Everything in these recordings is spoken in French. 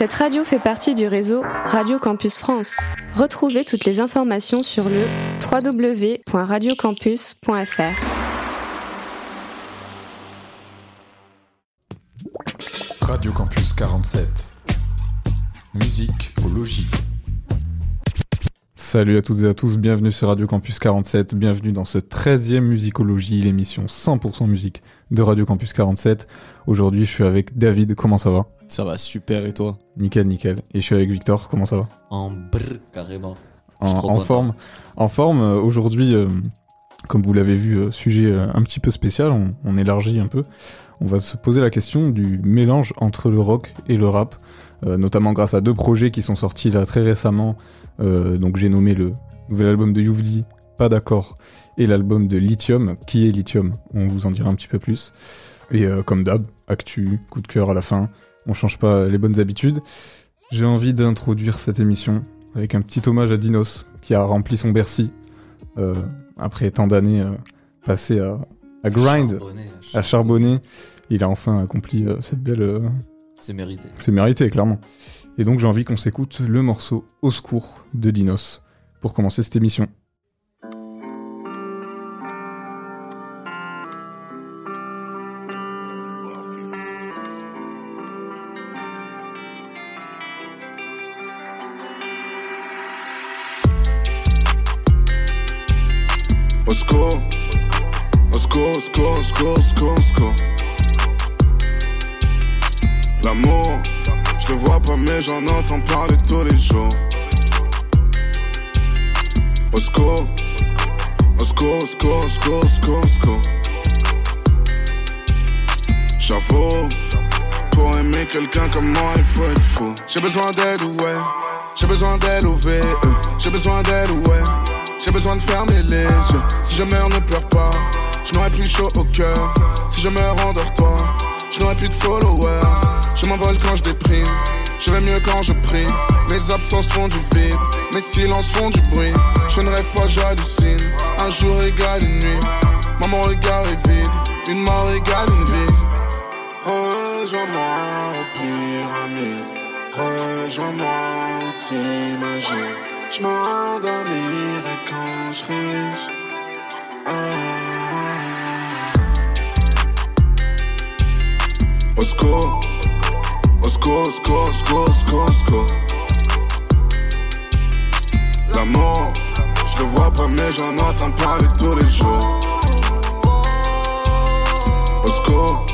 Cette radio fait partie du réseau Radio Campus France. Retrouvez toutes les informations sur le www.radiocampus.fr. Radio Campus 47. Musique au logis. Salut à toutes et à tous, bienvenue sur Radio Campus 47, bienvenue dans ce 13e Musicologie, l'émission 100% musique de Radio Campus 47. Aujourd'hui je suis avec David, comment ça va? Ça va super et toi? Nickel, nickel. Et je suis avec Victor, comment ça va? En brr, carrément. En, forme. En forme, euh, aujourd'hui, euh, comme vous l'avez vu, euh, sujet un petit peu spécial, on, on élargit un peu. On va se poser la question du mélange entre le rock et le rap, euh, notamment grâce à deux projets qui sont sortis là très récemment. Euh, donc j'ai nommé le nouvel album de Youvdi, Pas d'accord, et l'album de Lithium, qui est Lithium, on vous en dira un petit peu plus. Et euh, comme d'hab, actu, coup de cœur à la fin, on change pas les bonnes habitudes. J'ai envie d'introduire cette émission avec un petit hommage à Dinos, qui a rempli son Bercy, euh, après tant d'années euh, passées à, à grind, Charbonné, à charbonner. Il a enfin accompli cette belle... C'est mérité. c'est mérité, clairement. Et donc j'ai envie qu'on s'écoute le morceau Au secours de Dinos pour commencer cette émission. J'en entends parler tous les jours. Au secours, au secours, au. J'avoue, pour aimer quelqu'un comme moi, il faut être fou. J'ai besoin d'aide, ouais. J'ai besoin d'aide au VE. J'ai besoin d'aide, ouais. J'ai besoin de fermer les yeux. Si je meurs, ne pleure pas. Je n'aurai plus chaud au cœur. Si je meurs, endors-toi. Je n'aurai plus de followers. Je m'envole quand je déprime. Je vais mieux quand je prie. Mes absences font du vide. Mes silences font du bruit. Je ne rêve pas, j'hallucine. Un jour égale une nuit. Moi, mon regard est vide. Une mort égale une vie. Rejoins-moi aux pyramides. Rejoins-moi où t'imagines. Je m'endormirai quand je riche. Ah. Au secours, au secours, au secours, au secours. L'amour, je le vois pas mais j'en entends parler tous les jours. Au secours,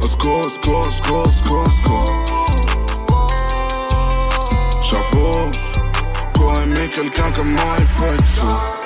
au secours, au secours, au secours. J'avoue, pour aimer quelqu'un comme moi, il faut être fou.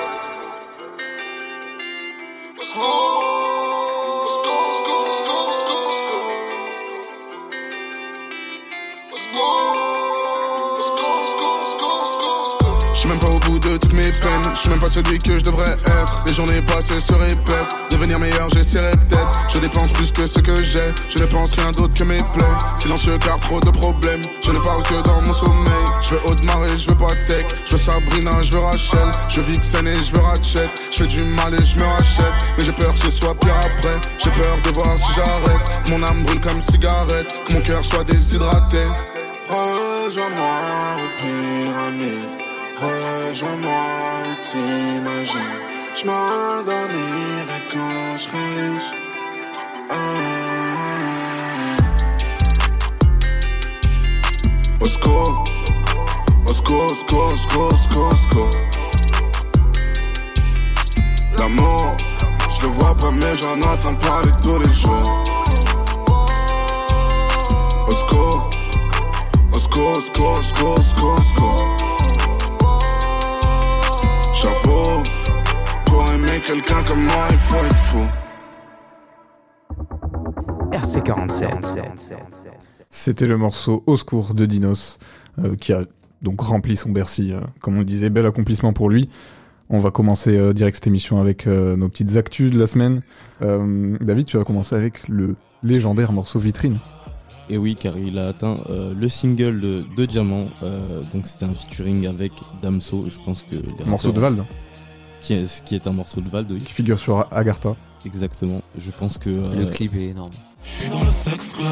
Toutes mes peines, je suis même pas celui que je devrais être. Les journées passées se répètent, devenir meilleur j'essaierai peut-être. Je dépense plus que ce que j'ai, je ne pense rien d'autre que mes plaies. Silencieux car trop de problèmes, je ne parle que dans mon sommeil. Je veux Audemars et je veux pas tech, je veux Sabrina, je veux Rachel. Je veux Vixen et je veux Ratchet, je fais du mal et je me rachète. Mais j'ai peur que ce soit pire après, j'ai peur de voir si j'arrête. Mon âme brûle comme cigarette, que mon cœur soit déshydraté. Rejoins-moi aux pyramides. Rejoins-moi t'imagines. Je m'endormirai quand je riche. Ah. Au secours, au secours, au secours, au secours, au secours, au secours. L'amour, je le vois pas mais j'en entends parler tous les jours. Au secours, au secours, au secours, au secours, au secours, quelqu'un comme moi, il faut être fou. RC47. C'était le morceau Au secours de Dinos, euh, qui a donc rempli son Bercy. euh, comme on le disait, bel accomplissement pour lui. On va commencer euh, direct cette émission avec euh, nos petites actus de la semaine. Euh, David, tu vas commencer avec le légendaire morceau Vitrine. Et oui, car il a atteint euh, le single de, de Diamant. euh, donc c'était un featuring avec Damso. Je pense que Morceau de rappeurs- Vald, Qui est, qui est un morceau de Vald, oui. qui figure sur Agartha. Exactement. Je pense que. Le euh, clip est énorme. Je suis dans le sex club,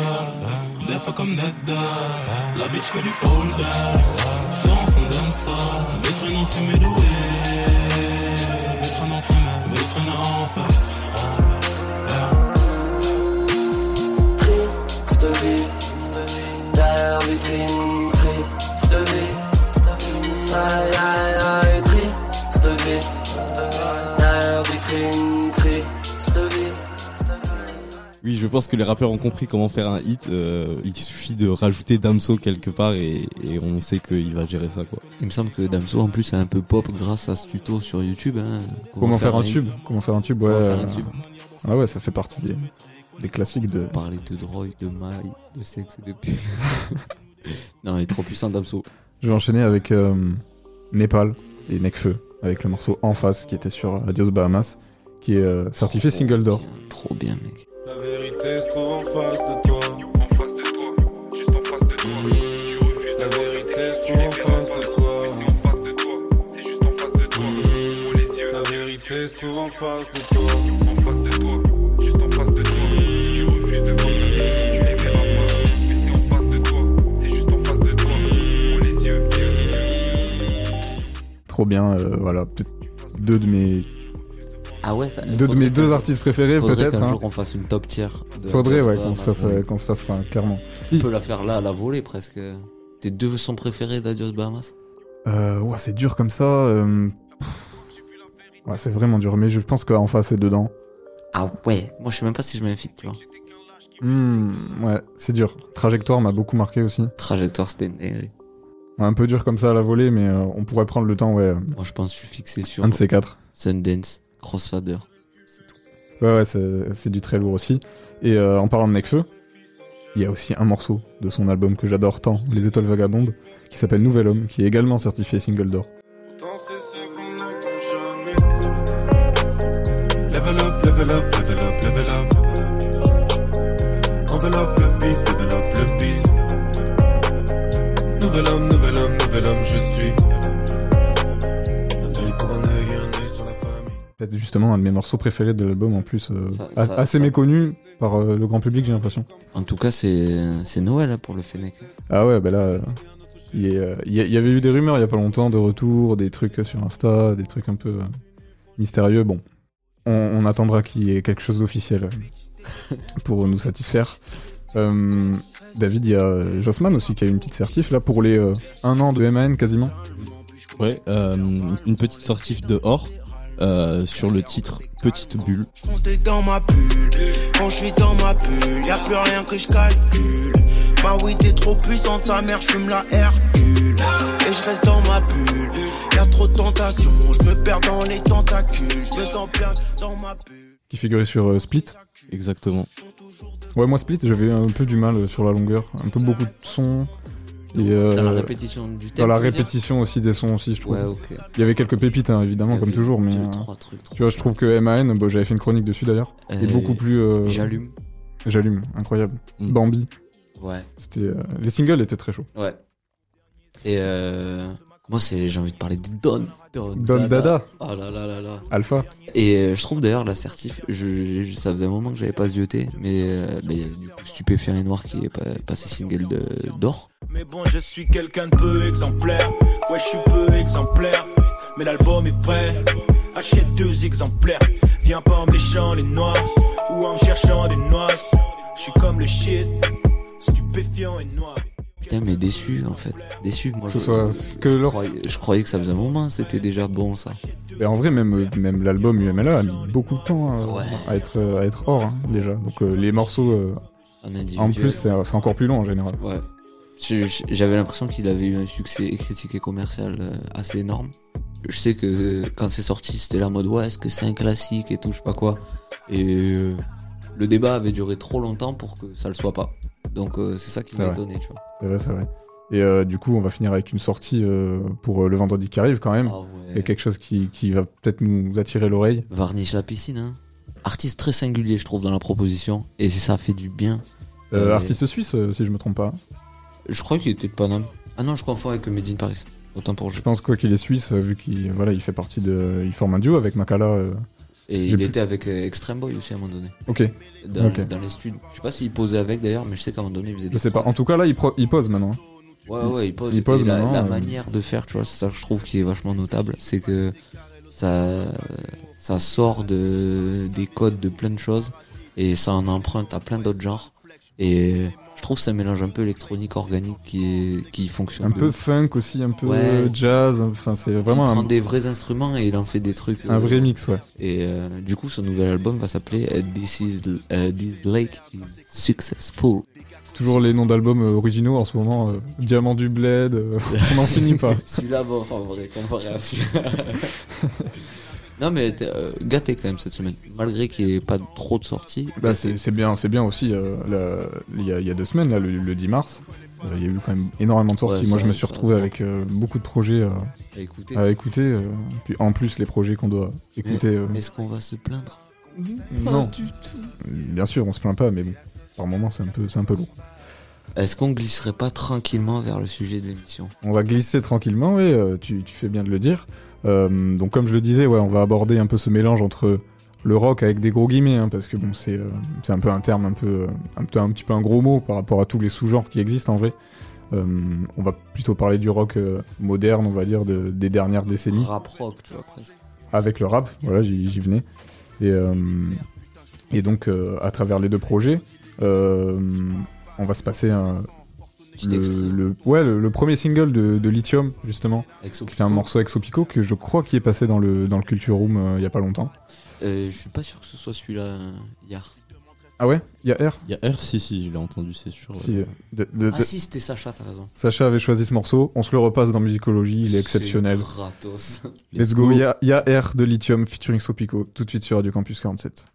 des fois comme Nedda. La bitch fait du pole dance, sans son dancer. Des traînes en fumée des traînes en fumée, des traînes en feu. Triste vie, derrière vitrine, je pense que les rappeurs ont compris comment faire un hit. euh, il suffit de rajouter Damso quelque part et, et on sait qu'il va gérer ça, quoi. Il me semble que Damso en plus est un peu pop grâce à ce tuto sur YouTube. Hein. Comment faire un tube Comment faire un tube Ouais. Comment faire un tube. Ah ouais, ça fait partie des, des classiques de. Parler de drogue, de maille, de sexe et de pute. non, il est trop puissant Damso. Je vais enchaîner avec euh, Népal et Necfeu avec le morceau En face qui était sur Adios Bahamas, qui est euh, certifié Trop single d'or. Trop bien, mec. La vérité se trouve en face de toi. En face de toi, juste en face de toi. Si tu refuses la vérité se trouve en face de toi. C'est en face de toi, c'est juste en face de toi. Les yeux. La vérité se trouve en face de toi. En face de toi, juste en face de toi. Si tu refuses de voir la vérité, tu les verras pas. Mais c'est en face de toi, c'est juste en face de toi. Ouvre les yeux, Trop bien, euh, voilà, peut-être deux de mes Ah ouais, ça. deux de faudrait mes deux artistes préférés Faudrait peut-être. qu'un hein. jour on fasse une top tier. De Faudrait ouais qu'on se fasse euh, qu'on se fasse ça clairement. On peut la faire là à la volée presque. Tes deux sons préférés d'Adios Bahamas Euh, ouais, c'est dur comme ça. euh. Ouais, c'est vraiment dur, mais je pense qu'en face c'est dedans. Ah ouais, moi je sais même pas si je m'invite, tu vois. Hmm, ouais, c'est dur. Trajectoire m'a beaucoup marqué aussi. Trajectoire c'était une. Un peu dur comme ça à la volée, mais euh, on pourrait prendre le temps, ouais. Moi je pense que je suis fixé sur Un de ces quatre. Sundance, Crossfader. Ouais, ouais, c'est du très lourd aussi. Et euh, en parlant de Necfeu, il y a aussi un morceau de son album que j'adore tant, Les Étoiles Vagabondes, qui s'appelle Nouvel Homme, qui est également certifié single d'or. Pourtant c'est ce qu'on n'attend jamais Level up, level up, level up, level up Enveloppe le beat, level up le beat Nouvel homme, nouvel homme, nouvel homme je suis Peut-être justement un de mes morceaux préférés de l'album en plus, euh, Ça- a- ça- assez ça- méconnu par euh, le grand public j'ai l'impression. En tout cas, c'est c'est Noël pour le Fennec. Ah ouais, bah là, euh, il y, euh, avait eu des rumeurs il y a pas longtemps de retour, des trucs sur Insta, des trucs un peu euh, mystérieux. Bon, on, on attendra qu'il y ait quelque chose d'officiel euh, pour nous satisfaire. Euh, David, il y a euh, Jossman aussi qui a eu une petite certif là pour les euh, un an de MAN quasiment. Ouais, euh, une petite sortie de or euh, sur le titre Petite Bulle. Fonce t'es dans ma bulle. Quand je suis dans ma bulle, y a plus rien que je calcule. Ma weed est trop puissante, sa mère, je fume la Hercule. Et je reste dans ma bulle. Y a trop de tentations, je me perds dans les tentacules. Je me sens plein dans ma bulle. qui figurait sur euh, Split. Exactement. Ouais, moi Split, j'avais un peu du mal sur la longueur, un peu beaucoup de sons. Et euh, Dans la répétition du thème. dans la répétition aussi des sons aussi, je trouve. Ouais. Il y avait quelques pépites hein, évidemment comme toujours, mais deux, euh, trois trucs trop tu vois, je trouve que MAN, bon, j'avais fait une chronique dessus d'ailleurs, est Euh, beaucoup plus. euh, J'allume. J'allume, incroyable. Mm. Bambi, Ouais, c'était euh, les singles étaient très chauds. ouais. Et euh, moi, c'est j'ai envie de parler de Don. Don, Don Dada, Oh là là là là. Alpha. Et euh, je trouve d'ailleurs l'assertif, je, je- ça faisait un moment que j'avais pas zioté, mais euh, bah, il y a du coup Stupéfiant et Noir qui est pas- passé single de- d'or. Mais bon, je suis quelqu'un de peu exemplaire. Ouais, je suis peu exemplaire. Mais l'album est vrai. Achète deux exemplaires. Viens pas en me léchant les noix. Ou en me cherchant des noix. Je suis comme le shit. Stupéfiant et noir. Putain, mais déçu en fait. Déçu. Moi, Que ce je, soit que je, leur- croyais, je croyais que ça faisait un moment, c'était déjà bon ça. Et en vrai, même, euh, même l'album UMLA a mis beaucoup de temps à, Ouais. à être, euh, à être hors hein, déjà. Donc euh, les morceaux euh, En en plus, c'est encore plus long en général. Ouais. J'avais l'impression qu'il avait eu un succès critique et commercial euh, assez énorme. Je sais que quand c'est sorti, c'était la mode ouais, est-ce que c'est un classique et tout, je sais pas quoi. Et euh, le débat avait duré trop longtemps pour que ça le soit pas. Donc euh, c'est ça qui m'a étonné, tu vois. C'est vrai, c'est vrai. Et euh, du coup, on va finir avec une sortie euh, pour le vendredi qui arrive quand même. Ah Il y ouais. a quelque chose qui, qui va peut-être nous attirer l'oreille. Varnish la piscine, hein. Artiste très singulier, je trouve, dans la proposition. Et ça fait du bien. Euh. Artiste suisse, si je me trompe pas. Je crois qu'il était de Paname. Ah non, je confonds avec Made in Paris. Autant pour Je je. pense quoi qu'il est suisse, vu qu'il voilà, il fait partie de, il forme un duo avec Makala Et il était avec euh, Extreme Boy aussi à un moment donné. Ok, Dans, les studios. Je sais pas s'il posait avec d'ailleurs, mais je sais qu'à un moment donné, il faisait je sais pas. En tout cas, là, il, pro- il pose maintenant. hein. Ouais, ouais, il pose. il pose et la, maintenant, la euh. manière de faire, tu vois, c'est ça que je trouve qui est vachement notable, c'est que ça, ça sort de, des codes de plein de choses et ça en emprunte à plein d'autres genres. Et trouve que ça mélange un peu électronique organique qui, est, qui fonctionne. Un peu funk aussi, un peu Ouais. euh, jazz. Enfin, c'est vraiment il prend un, des vrais instruments et il en fait des trucs. un euh, vrai mix, ouais. Et euh, du coup, son nouvel album va s'appeler euh, This is euh, This Lake is Successful. Toujours les noms d'albums euh, originaux en ce moment. euh, Diamant du Bled, euh, on n'en finit pas. Celui-là, bon, en vrai, comparé à celui-là. non, mais t'es, euh, gâté quand même cette semaine. Malgré qu'il n'y ait pas trop de sorties. Bah, c'est c'est bien, c'est bien aussi. euh, il y, a, il y a deux semaines, là, le, le 10 mars, euh, il y a eu quand même énormément de sorties. Ouais, Moi, je me suis retrouvé avec euh, beaucoup de projets euh, à écouter. à écouter. euh, puis en plus, les projets qu'on doit écouter. euh, Est-ce qu'on va se plaindre? Non, bien sûr, on se plaint pas, mais bon, par moment, c'est un peu, c'est un peu lourd. Est-ce qu'on glisserait pas tranquillement vers le sujet de l'émission? On va glisser tranquillement, oui, euh, tu, tu fais bien de le dire. Euh, donc comme je le disais, ouais, on va aborder un peu ce mélange entre le rock avec des gros guillemets, hein, parce que bon, c'est euh, c'est un peu un terme un peu, euh, un, un petit peu un gros mot par rapport à tous les sous-genres qui existent en vrai. Euh, on va plutôt parler du rock moderne, on va dire, de- des dernières décennies, Rap rock, tu vois, presque. avec le rap, voilà, j'y venais. Et, et donc, à travers les deux projets, on va se passer un, le, ouais, le, le premier single de, de Lithium, justement, Exo qui est un morceau ex Pico que je crois qui est passé dans le, dans le Culture Room euh, il y a pas longtemps. Euh, je suis pas sûr que ce soit celui-là euh, hier. Ah ouais? Il y a R? Il y a R, si, si, je l'ai entendu, c'est sûr. Si, euh, de- de- Ah si, c'était Sacha, t'as raison. Sacha avait choisi ce morceau, on se le repasse dans Musicologie, il est exceptionnel. C'est gratos. Let's go, il y a, il y a R de Lithium featuring Sopico, tout de suite sur Radio Campus 47.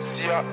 CAR,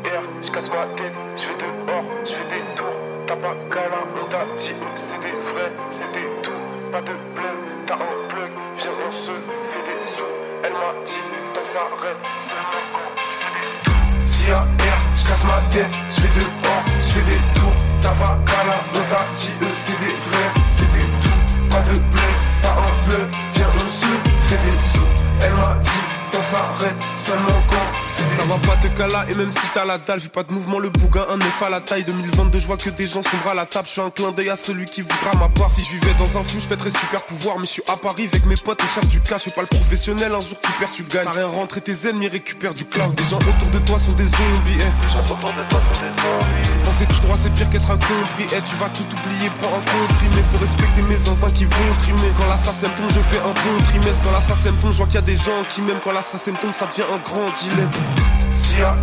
je casse ma tête, je vais dehors, je fais des tours. T'as pas câlin, on t'a dit eux, c'est des vrais, c'est des tout. Pas de blême, t'as un plug, viens on se fait des sous. Elle m'a dit, t'en s'arrête, seulement quand c'est des tout. CAR, je casse ma tête, je vais dehors, je fais des tours. T'as pas câlin, on t'a dit eux, c'est des vrais, c'est des tout. Pas de blême, t'as un plug, viens on se fait des sous. Elle m'a dit, t'en s'arrête, seulement quand Ça va pas te cala et même si t'as la dalle, fais pas de mouvement, le bougain, un neuf à la taille. 2022, je vois que des gens sombrent à la table. Je fais un clin d'œil à celui qui voudra ma part. Si je vivais dans un film, je pèterais super pouvoir. Mais je suis à Paris avec mes potes, on cherche du cash. Je suis pas le professionnel, un jour tu perds, tu gagnes. T'as rien rentré, tes ennemis récupèrent du cloud. Les gens autour de toi sont des zombies, eh. Penser tout droit, c'est pire qu'être incompris. Eh, tu vas tout oublier, prends un comprimé. Faut respecter mes zinzins qui vont trimer. Quand l'assassin tombe, je fais un bon trimestre. Quand l'assassin tombe, je vois qu'il y a des gens qui m'aiment. Quand l'assassin tombe, ça devient un grand dilemme. CAR,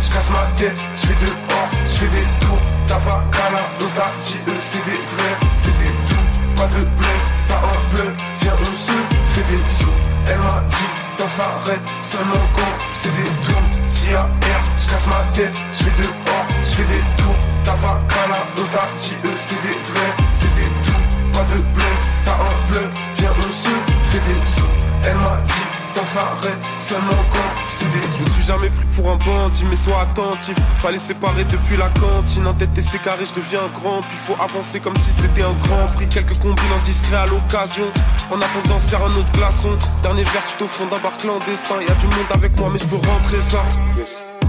je casse ma tête, je fais dehors, je fais des tours. T'as pas câlin, on t'a dit eux, c'est des vrais, c'est des tout. Pas de blême, t'as un plug, viens on se fait des sous. Elle m'a dit, t'en s'arrête, seulement quand c'est des tours. CAR, je casse ma tête, je fais dehors, je fais des tours. T'as pas câlin, on t'a dit eux, c'est des vrais, c'est des tout. Pas de blême, t'as un plug, viens on se fait des sous. Elle m'a dit, t'en s'arrête, seulement quand c'est des Je me suis jamais pris pour un bandit, mais sois attentif. Fallait séparer depuis la cantine. En tête et c'est carré, je deviens grand. Puis faut avancer comme si c'était un grand prix. Quelques combines indiscrets à l'occasion. En attendant, serre un autre glaçon. Dernier verre tout au fond d'un bar clandestin. Y a du monde avec moi, mais je peux rentrer ça.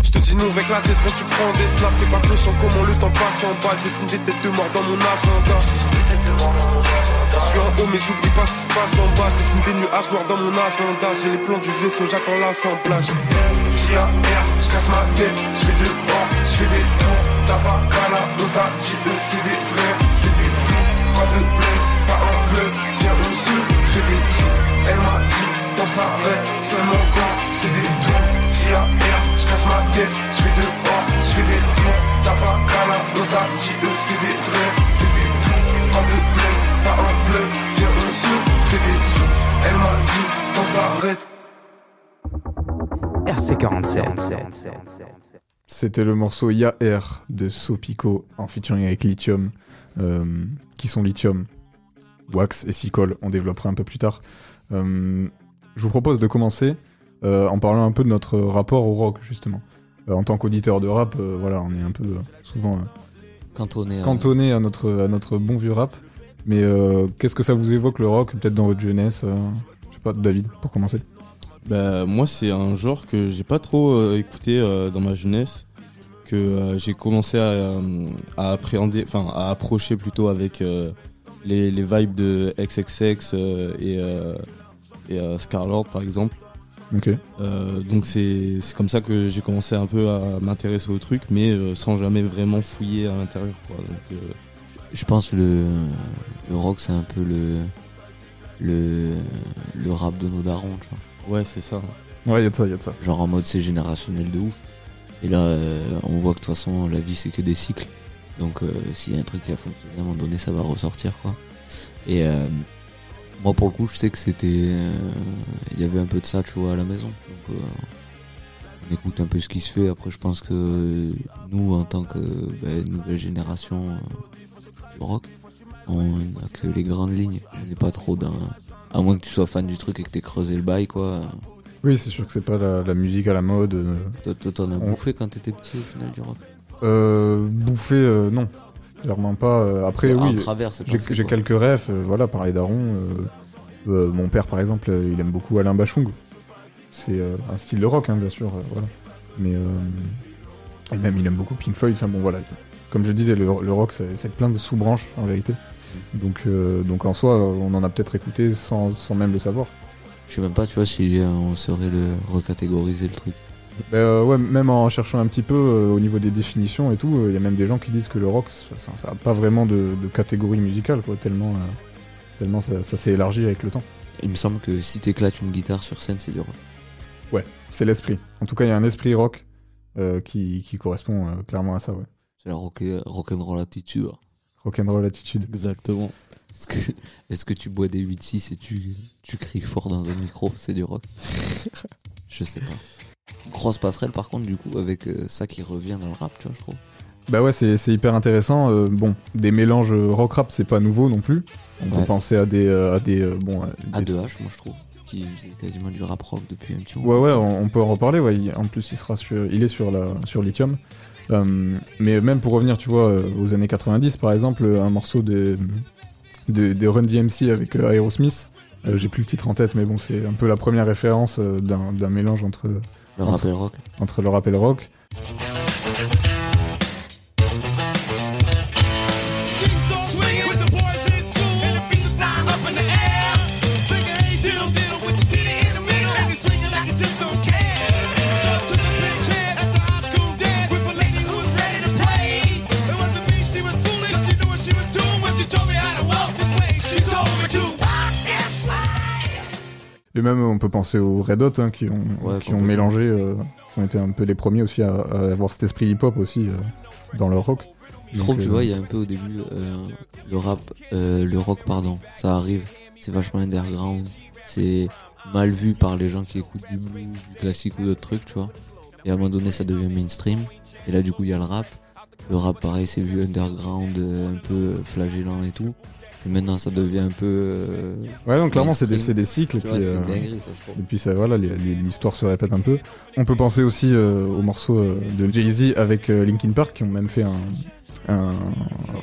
Je te dis non avec la tête quand tu prends des snaps. T'es pas conscient comment le temps passe en bas. J'ai signé des têtes de mort dans mon agenda. Je suis en haut, mais j'oublie pas ce qui se passe en bas. Je dessine des nuages noirs dans mon agenda. J'ai les plans du vaisseau, j'attends l'assemblage. CAR, je casse ma tête, je fais dehors, je fais des tours. T'as pas câlin, on t'a dit eux, c'est des vrais, c'est des tout. Pas de blême, t'as un plug, viens on se fait des sous. Elle m'a dit, t'en s'arrête, seulement quand c'est des tours. CAR, je casse ma tête, je fais dehors, je fais des tours. T'as pas câlin, on t'a dit eux, c'est des vrais, c'est des tout. Pas de blême, fait des sous. Elle m'a dit, t'en s'arrête. RC47. C'était le morceau Ya R de Sopico en featuring avec Lithium, euh, qui sont Lithium, Wax et Sicole. On développera un peu plus tard. Euh, je vous propose de commencer euh, en parlant un peu de notre rapport au rock, justement. En tant qu'auditeur de rap, voilà, on est un peu souvent Cantonné. à- cantonné à notre, à notre bon vieux rap. Mais euh, qu'est-ce que ça vous évoque le rock, peut-être dans votre jeunesse euh, Je sais pas, David, pour commencer. Bah, moi, c'est un genre que j'ai pas trop euh, écouté dans ma jeunesse, que j'ai commencé à, à appréhender, enfin à approcher plutôt avec les, les vibes de XXX et, et Scarlord par exemple. Donc c'est c'est comme ça que j'ai commencé un peu à m'intéresser au truc, mais sans jamais vraiment fouiller à l'intérieur. quoi. Donc, Je pense le le rock c'est un peu le le le rap de nos darons, tu vois. ouais, c'est ça. Ouais, y a de ça, y a de ça. Genre en mode c'est générationnel de ouf. Et là euh, on voit que de toute façon la vie c'est que des cycles. Donc euh, s'il y a un truc qui a fonctionné à un moment donné ça va ressortir quoi. Et euh, moi pour le coup je sais que c'était euh, il y avait un peu de ça tu vois à la maison. Donc euh, on écoute un peu ce qui se fait. Après je pense que euh, nous en tant que bah, nouvelle génération euh, du rock on a que les grandes lignes. On n'est pas trop d'un. À moins que tu sois fan du truc et que t'aies creusé le bail, quoi. Oui, c'est sûr que c'est pas la, la musique à la mode. euh, Toi, t'en as On- bouffé quand t'étais petit au final du rock? Euh, bouffer, euh, non. Clairement pas. euh, après, oui, j'ai quelques rêves. voilà, par les darons. mon père, par exemple, il aime beaucoup Alain Bachung. C'est un style de rock, hein, bien sûr. voilà. Mais euh, et même, il aime beaucoup Pink Floyd. Enfin bon, voilà. Comme je disais, le, le rock, c'est plein de sous-branches en vérité. Donc, euh, donc en soi, on en a peut-être écouté sans, sans même le savoir. Je sais même pas, tu vois, si euh, on saurait le recatégoriser le truc. Bah, euh, ouais, même en cherchant un petit peu euh, au niveau des définitions et tout, il y a même des gens qui disent que le rock, ça n'a pas vraiment de, de catégorie musicale, quoi, tellement, tellement ça, ça s'est élargi avec le temps. Il me semble que si t'éclates une guitare sur scène, c'est du rock. Ouais, c'est l'esprit. En tout cas, il y a un esprit rock qui, qui correspond clairement à ça, ouais. C'est la rock, rock'n'roll attitude. Rock'n'roll attitude. Exactement. Est-ce que, tu bois des 8-6 et tu, tu cries fort dans un micro C'est du rock? Je sais pas. Grosse passerelle par contre, du coup, avec euh, ça qui revient dans le rap, tu vois, je trouve. Bah ouais, c'est c'est hyper intéressant. euh, bon, des mélanges rock-rap, c'est pas nouveau non plus. On peut penser à des, euh, à des, euh, bon, à des- A2H, moi je trouve, qui faisait quasiment du rap rock depuis un petit moment. Ouais, ouais, on, on peut en reparler. Ouais. En plus, il sera sur, il est sur la, sur Lithium. Euh, mais même pour revenir, tu vois, euh, aux années 90, par exemple, un morceau de, de, de Run DMC avec euh, Aerosmith. Euh, J'ai plus le titre en tête, mais bon, c'est un peu la première référence euh, d'un d'un mélange entre Le entre, rap et le rock. entre le rap et le rock. Et même, on peut penser aux Red Hot hein, qui ont, Ouais, qui ont complètement. mélangé, euh, qui ont été un peu les premiers aussi à, à avoir cet esprit hip-hop aussi euh, dans leur rock. Je Donc, trouve, tu euh, vois, il y a un peu au début euh, le rap, euh, le rock, pardon, ça arrive, c'est vachement underground, c'est mal vu par les gens qui écoutent du blues, du classique ou d'autres trucs, tu vois. Et à un moment donné, ça devient mainstream. Et là, du coup, il y a le rap. Le rap, pareil, c'est vu underground, euh, un peu flagellant et tout. Et maintenant, ça devient un peu. euh, Ouais, donc clairement, c'est des, cycles. Et puis, vois, euh, dinguerie, ça, et puis ça, voilà, l'histoire se répète un peu. On peut penser aussi euh, au morceau euh, de Jay-Z avec euh, Linkin Park, qui ont même fait un, un,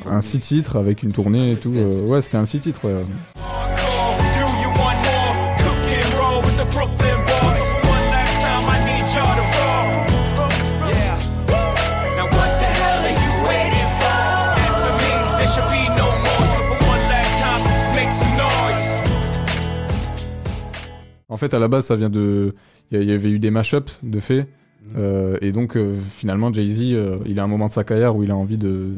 un six titres avec une tournée et tout. ouais, c'était un six titres. Ouais. En fait, à la base, ça vient de. Il y, avait eu des mashups de fait. euh, et donc, euh, finalement, Jay-Z, euh, il a un moment de sa carrière où il a envie de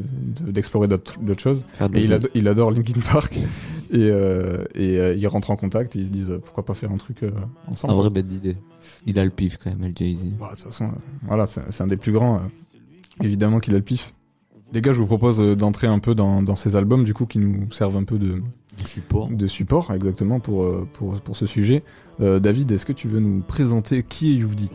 de- d'explorer d'autres d'autres choses. Faire de Et il, l'oseille. ado- il adore Linkin Park. et euh, et euh, ils rentrent en contact et ils se disent pourquoi pas faire un truc euh, ensemble. Un vrai bête d'idée. Il a le pif quand même, le Jay-Z. Bah, de toute façon, euh, voilà, c'est c'est un des plus grands. euh, évidemment qu'il a le pif. Les gars, je vous propose d'entrer un peu dans, dans ces albums, du coup, qui nous servent un peu de, support. de support, exactement, pour, euh, pour, pour ce sujet. Euh, David, est-ce que tu veux nous présenter qui est Youvdi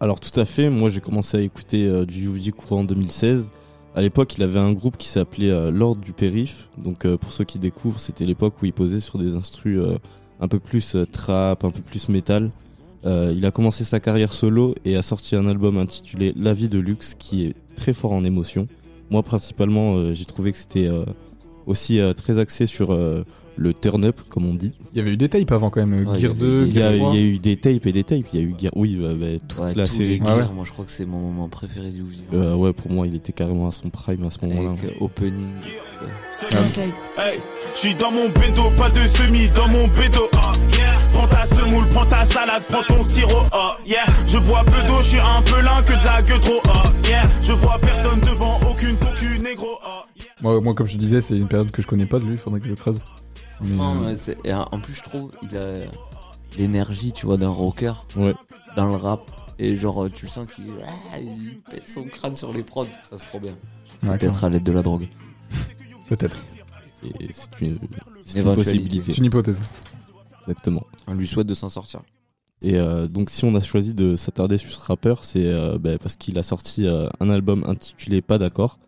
Alors tout à fait, moi j'ai commencé à écouter euh, du UVD courant en 2016. À l'époque, il avait un groupe qui s'appelait euh, L'Ordre du Périph. Donc euh, pour ceux qui découvrent, c'était l'époque où il posait sur des instrus euh, un peu plus euh, trap, un peu plus métal. Euh, il a commencé sa carrière solo et a sorti un album intitulé La vie de luxe qui est très fort en émotion. Moi principalement euh, j'ai trouvé que c'était euh, aussi euh, très axé sur euh, le turn up comme on dit. Il y avait eu des tapes avant quand même, Ouais, Gear avait 2, des- Il y, a, Gear il 3. y a eu des tapes et des tapes. Il y a eu Gear- oui bah, bah, toute Ouais, la tous série. les Ah ouais. moi je crois que c'est mon moment préféré du vivant. Euh, ouais pour moi il était carrément à son prime à ce moment-là. Avec euh, opening. ouais. Hey, j'suis dans mon bendo, pas de semi dans mon bédo. ah, yeah. Prends ta semoule, prends ta salade, prends ton sirop. ah, yeah. Je bois peu d'eau, j'suis un peu lin que de la gueule trop. ah, yeah. Je vois personne devant, aucune cocu négro. yeah. Moi, moi, comme je disais, c'est une période que je connais pas de lui, faudrait que je creuse. Mais, euh, ouais, c'est- et en en plus, je trouve, il a l'énergie, tu vois, d'un rocker Ouais. dans le rap. Et genre, tu le sens qu'il ah, il pète son crâne sur les prods. Ça, c'est trop bien. ouais, Peut-être à l'aide de la drogue. Peut-être. Et c'est une, c'est une Éventualité. possibilité. C'est une hypothèse. Exactement. On lui souhaite de s'en sortir. Et euh, donc si on a choisi de s'attarder sur ce rappeur, c'est euh, bah, parce qu'il a sorti euh, un album intitulé Pas d'accord.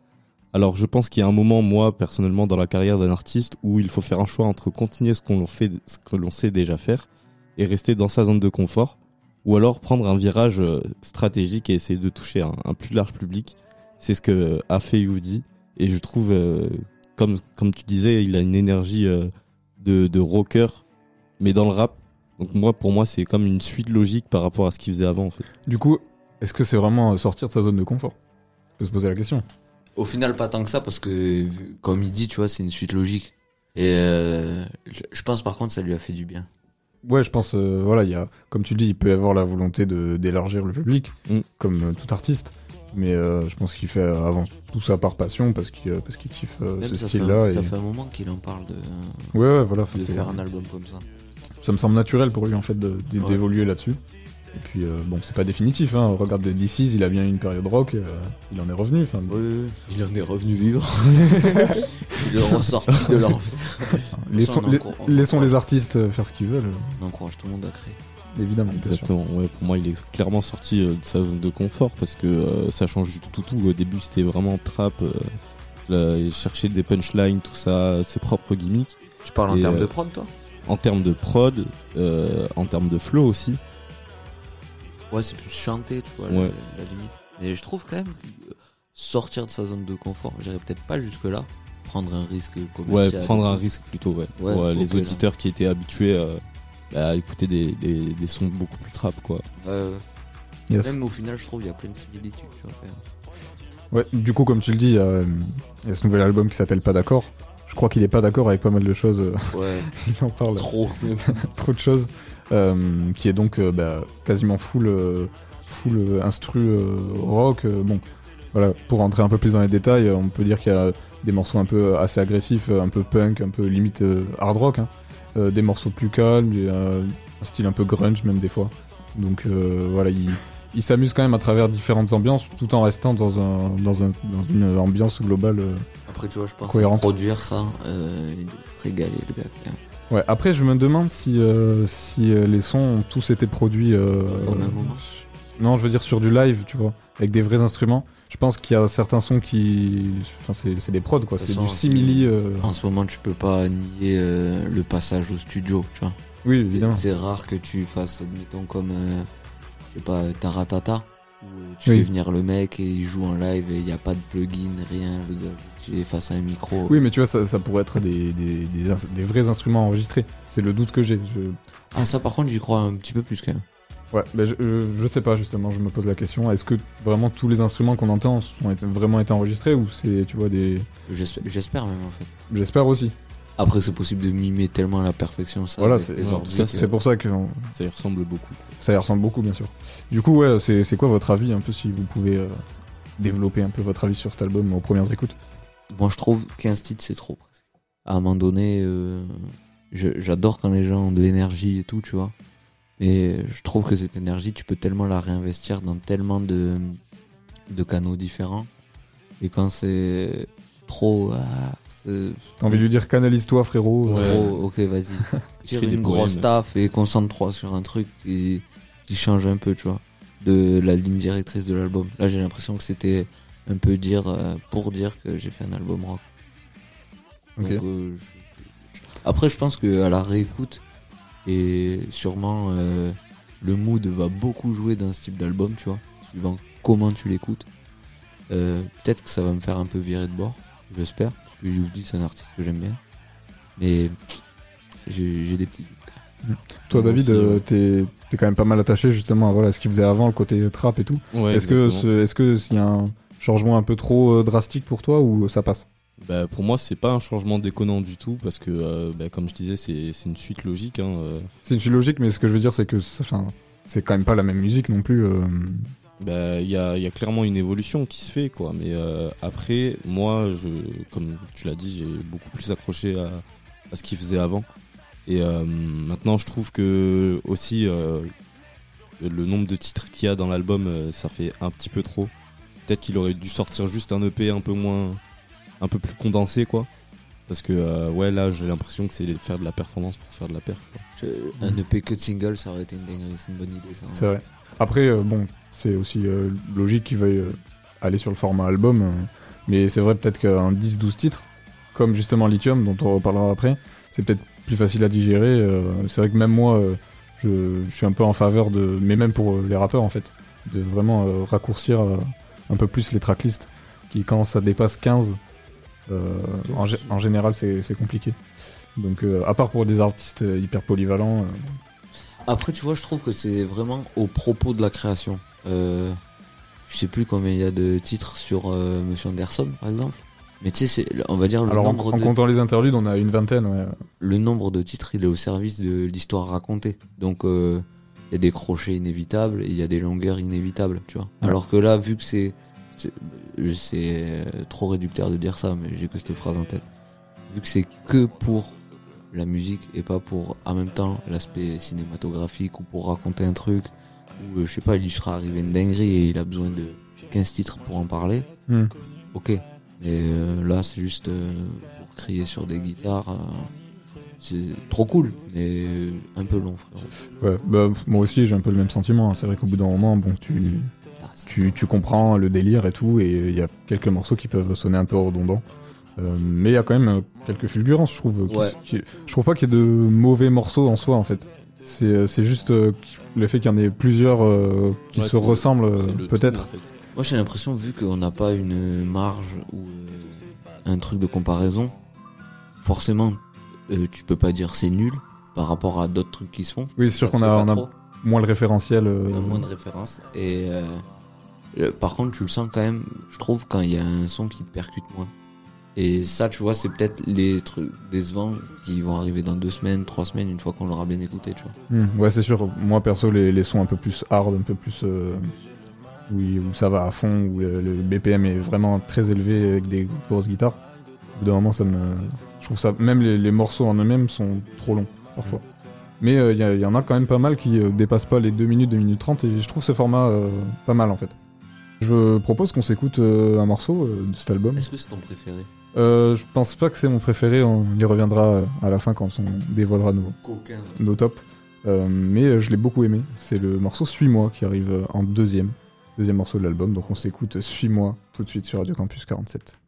Alors je pense qu'il y a un moment, moi personnellement, dans la carrière d'un artiste où il faut faire un choix entre continuer ce qu'on fait, ce que l'on sait déjà faire et rester dans sa zone de confort, ou alors prendre un virage euh, stratégique et essayer de toucher un, plus large public. C'est ce que a fait Youdi et je trouve, euh, comme comme tu disais, il a une énergie euh, de, rocker, mais dans le rap. Donc moi, pour moi, c'est comme une suite logique par rapport à ce qu'il faisait avant, en fait. Du coup, est-ce que c'est vraiment euh, sortir de sa zone de confort? On peut se poser la question. Au final, pas tant que ça, parce que, comme il dit, tu vois, c'est une suite logique. Et euh, je je pense par contre, ça lui a fait du bien. Ouais, je pense, euh, voilà, il y a, comme tu dis, il peut y avoir la volonté de d'élargir le public, Mm. comme euh, tout artiste. Mais euh, je pense qu'il fait avant tout ça par passion, parce qu'il euh, parce qu'il kiffe euh, ce style-là. et- ça fait un moment qu'il en parle de, Ouais, ouais, voilà. de faire un album comme ça. Ça me semble naturel pour lui, en fait, Ouais. d'évoluer là-dessus. Et puis, euh, bon, c'est pas définitif, hein. Regarde DC's, il a bien eu une période rock, euh, il en est revenu. Enfin, Il en est revenu vivre. il est ressorti de l'enfer. laissons, on les, laissons artistes euh, faire ce qu'ils veulent, On encourage tout le monde à créer. évidemment. Exactement. Ouais, pour moi, il est clairement sorti euh, de sa zone de confort parce que euh, ça change du tout tout. Au début, c'était vraiment trap. euh, là, il cherchait des punchlines, tout ça, ses propres gimmicks. Tu parles en termes de prod, toi? En termes de prod, euh, en termes de flow aussi. Ouais, c'est plus chanté, tu vois, Ouais. la, la limite. Mais je trouve quand même que euh, sortir de sa zone de confort, j'irais peut-être pas jusque-là. Prendre un risque Ouais, commercial. prendre un risque plutôt, ouais. Ouais, Pour, euh, les là. auditeurs qui étaient habitués euh, à écouter des, des, des sons beaucoup plus trap, quoi. Ouais, ouais. Yes. Même au final, je trouve il y a plein de similitudes, tu vois. Ouais, du coup, comme tu le dis, il y a, euh, il y a ce nouvel album qui s'appelle Pas d'accord. Je crois qu'il est pas d'accord avec pas mal de choses. euh, Ouais, il en parle trop. trop de choses. Euh, qui est donc euh, bah, quasiment full, euh, full instru rock. bon, voilà, pour rentrer un peu plus dans les détails, on peut dire qu'il y a des morceaux un peu assez agressifs, un peu punk, un peu limite hard rock. hein. Euh, des morceaux plus calmes, et, euh, un style un peu grunge même des fois. Donc euh, voilà, il, il s'amuse quand même à travers différentes ambiances, tout en restant dans, un, dans, un, dans une ambiance globale. Après, tu vois, je pense Cohérente. à produire ça, euh, il se régaler, le gars. Ouais, après je me demande si, euh, si euh, les sons ont tous été produits euh, Au même moment su- Non, je veux dire sur du live, tu vois, avec des vrais instruments. Je pense qu'il y a certains sons qui. Enfin, c'est c'est des prods quoi, De toute c'est façon, du simili. euh, En ce moment, tu peux pas nier euh, le passage au studio, tu vois. Oui, C'est- évidemment. C'est rare que tu fasses, admettons, comme, euh, je sais pas, Taratata, où euh, tu Oui. fais venir le mec et il joue en live et il n'y a pas de plugin, rien, le gars, tu es face à un micro. Oui, mais tu vois, ça, ça pourrait être des, des, des, ins- des vrais instruments enregistrés. C'est le doute que j'ai. Je... Ah, ça, par contre, j'y crois un petit peu plus quand même. Ouais, bah, je, je, je sais pas justement, je me pose la question. Est-ce que vraiment tous les instruments qu'on entend ont été- vraiment été enregistrés ou c'est, tu vois, des. J'espère même, en fait. J'espère aussi. Après, c'est possible de mimer tellement à la perfection ça. Voilà, c'est que- pour ça que on- Ça y ressemble beaucoup. ça y ressemble beaucoup, bien sûr. Du coup, ouais, c'est c'est quoi votre avis un peu si vous pouvez euh, développer un peu votre avis sur cet album aux premières écoutes? Moi, je trouve 15 titres, c'est trop. presque. À un moment donné, euh, je- j'adore quand les gens ont de l'énergie et tout, tu vois. Mais je trouve que cette énergie, tu peux tellement la réinvestir dans tellement de, de canaux différents. Et quand c'est trop. ah, T'as envie de lui dire canalise-toi, frérot ok, vas-y. Tire une grosse taf et concentre-toi sur un truc qui, qui change un peu, tu vois, de la ligne directrice de l'album. Là, j'ai l'impression que c'était un peu dire euh, pour dire que j'ai fait un album rock. Ok. Donc, euh, je- je- Après, je pense que à la réécoute et sûrement euh, le mood va beaucoup jouer dans ce type d'album, tu vois, suivant comment tu l'écoutes. Euh, Peut-être que ça va me faire un peu virer de bord, j'espère, parce que Youvdi c'est un artiste que j'aime bien. Mais j'ai j'ai des petits doutes. Toi, Moi David, aussi, euh, ouais. t'es t'es quand même pas mal attaché justement à voilà, ce qu'il faisait avant, le côté trap et tout. Ouais, est-ce que exactement. ce- est-ce que s'il y a un changement un peu trop euh, drastique pour toi ou ça passe? Bah, pour moi, c'est pas un changement déconnant du tout parce que, euh, bah, comme je disais, c'est une suite logique. Hein, euh. C'est une suite logique, mais ce que je veux dire, c'est que c'est quand même pas la même musique non plus. euh. Bah, il y a, il y a clairement une évolution qui se fait, quoi. Mais euh, après, moi, je, comme tu l'as dit, j'ai beaucoup plus accroché à, à ce qu'il faisait avant. Et euh, maintenant, je trouve que aussi euh, le nombre de titres qu'il y a dans l'album, euh, ça fait un petit peu trop. Peut-être qu'il aurait dû sortir juste un EP un peu moins, un peu plus condensé, quoi. Parce que euh, ouais, là, j'ai l'impression que c'est faire de la performance pour faire de la perf. quoi. Je- Un EP que de single, ça aurait été une c'est une bonne idée ça. hein. C'est vrai. Après, euh, bon, c'est aussi euh, logique qu'il veuille euh, aller sur le format album, euh, mais c'est vrai peut-être qu'un 10-12 titres, comme justement Lithium, dont on reparlera après, c'est peut-être plus facile à digérer. euh, c'est vrai que même moi, euh, je, je suis un peu en faveur de, mais même pour euh, les rappeurs en fait, de vraiment euh, raccourcir euh, un peu plus les tracklists, qui quand ça dépasse 15, euh, en, gé- en général c'est compliqué. Donc euh, à part pour des artistes euh, hyper polyvalents, euh, Après, tu vois, je trouve que c'est vraiment au propos de la création. Je sais plus combien il y a de titres sur Monsieur Anderson, par exemple. Mais tu sais, on va dire le alors en, nombre en de comptant les interludes, on a une vingtaine. Ouais. le nombre de titres, il est au service de l'histoire racontée. Donc, euh, y a des crochets inévitables et il y a des longueurs inévitables, tu vois. Ouais. Alors que là, vu que c'est. c'est- euh, trop réducteur de dire ça, mais j'ai que cette phrase en tête. Vu que c'est que pour la musique et pas pour, en même temps, l'aspect cinématographique ou pour raconter un truc, ou euh, je sais pas, il lui sera arrivé une dinguerie et il a besoin de 15 titres pour en parler. Hmm. Ok. Mais euh, là, c'est juste euh, pour crier sur des guitares. euh, c'est trop cool, mais un peu long, frérot. Ouais, bah, moi aussi j'ai un peu le même sentiment. hein. C'est vrai qu'au bout d'un moment, bon, tu, tu, tu comprends le délire et tout, et il y a quelques morceaux qui peuvent sonner un peu redondants. Euh, mais il y a quand même euh, quelques fulgurances, je trouve. qui- Ouais. qui- je trouve pas qu'il y ait de mauvais morceaux en soi, en fait. C'est euh, c'est juste euh, le fait qu'il y en ait plusieurs euh, qui Ouais, se c'est- ressemblent, peut-être. tout, en fait. Moi, j'ai l'impression, vu qu'on n'a pas une marge ou euh, un truc de comparaison, forcément, euh, tu peux pas dire c'est nul par rapport à d'autres trucs qui se font. Oui, c'est sûr qu'on a, on moins le référentiel. euh, On a moins de références. Et euh, par contre, tu le sens quand même, je trouve, quand il y a un son qui te percute moins. Et ça, tu vois, c'est peut-être les trucs décevants qui vont arriver dans deux semaines, trois semaines, une fois qu'on l'aura bien écouté, tu vois. Hmm, ouais, c'est sûr. Moi, perso, les, les sons un peu plus hard, un peu plus. oui, où ça va à fond, où le, le BPM est vraiment très élevé avec des grosses guitares. Bout d'un moment, ça me. Je trouve ça. Même les, les morceaux en eux-mêmes sont trop longs, parfois. Mais euh, il y, a- y en a quand même pas mal qui euh, dépassent pas les 2 minutes, 2 minutes 30, et je trouve ce format euh, pas mal en fait. Je propose qu'on s'écoute euh, un morceau euh, de cet album. Est-ce que c'est ton préféré? Euh, je pense pas que c'est mon préféré, on y reviendra euh, à la fin quand on dévoilera nos, Coquin. nos tops. Euh, mais euh, je l'ai beaucoup aimé. C'est le morceau Suis-moi qui arrive euh, en deuxième, deuxième morceau de l'album. Donc on s'écoute Suis-moi tout de suite sur Radio Campus 47.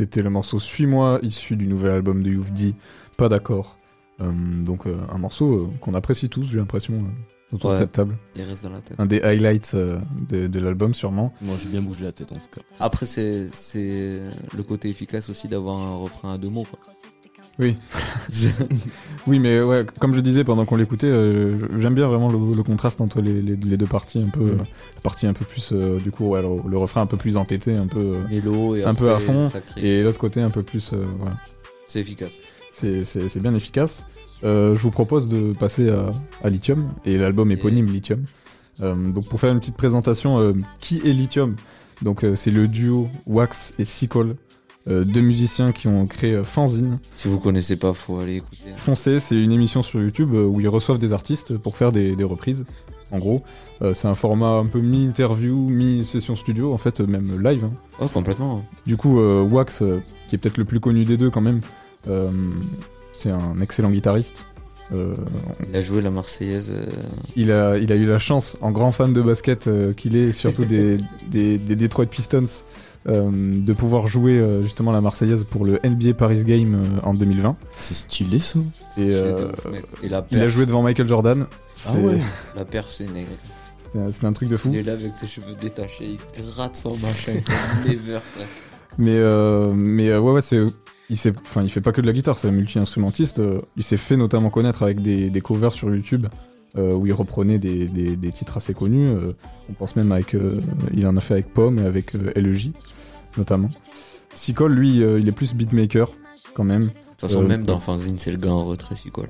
C'était le morceau Suis-moi, issu du nouvel album de Youvdi, Pas d'accord. Euh, donc euh, un morceau euh, qu'on apprécie tous, j'ai l'impression, euh, autour de cette table. Il reste dans la tête. Un des highlights euh, de, de l'album sûrement. Moi j'ai bien bougé la tête en tout cas. Après, c'est c'est le côté efficace aussi d'avoir un refrain à deux mots. Quoi. Oui. oui, mais ouais, comme je disais pendant qu'on l'écoutait, euh, j'aime bien vraiment le, le contraste entre les, les- les deux parties, un peu, Mm. euh, la partie un peu plus, euh, du coup, ouais, le, le refrain un peu plus entêté, un peu, Mélo et un peu à fond, et l'autre côté un peu plus, voilà. C'est efficace. C'est- bien efficace. Je vous propose de passer à, à Lithium et l'album éponyme Lithium. Donc pour faire une petite présentation, qui est Lithium? Donc c'est le duo Wax et Sequel, euh, deux musiciens qui ont créé euh, Fanzine. Si vous connaissez pas, faut aller écouter. Foncez, c'est une émission sur YouTube euh, où ils reçoivent des artistes pour faire des, des reprises. En gros, c'est un format un peu mi-interview, mi-session studio, en fait, même live. hein. Oh, complètement. Du coup, euh, Wax, euh, qui est peut-être le plus connu des deux quand même, euh, c'est un excellent guitariste. Euh, Il a joué la Marseillaise. euh, il, a, il a eu la chance, en grand fan de basket euh, qu'il est, surtout des, des, des Detroit Pistons, euh, de pouvoir jouer euh, justement la Marseillaise pour le NBA Paris Game euh, en 2020. C'est stylé ça. Et, euh, la il a joué devant Michael Jordan. Ah C'est- ouais. La c'est un- truc de fou. Il est là avec ses cheveux détachés, il gratte son machin. il never, frère. Mais, euh, mais euh, ouais, ouais, c'est. Il, sait, enfin, il fait pas que de la guitare, c'est un multi-instrumentiste. il s'est fait notamment connaître avec des, des covers sur YouTube euh, où il reprenait des, des, des titres assez connus. euh, on pense même avec. euh, il en a fait avec Pomme et avec euh, LEJ, notamment. Sicole, lui, euh, il est plus beatmaker, quand même. De toute façon, Euh, même dans Fanzine, c'est le gars en retrait, s'y colle.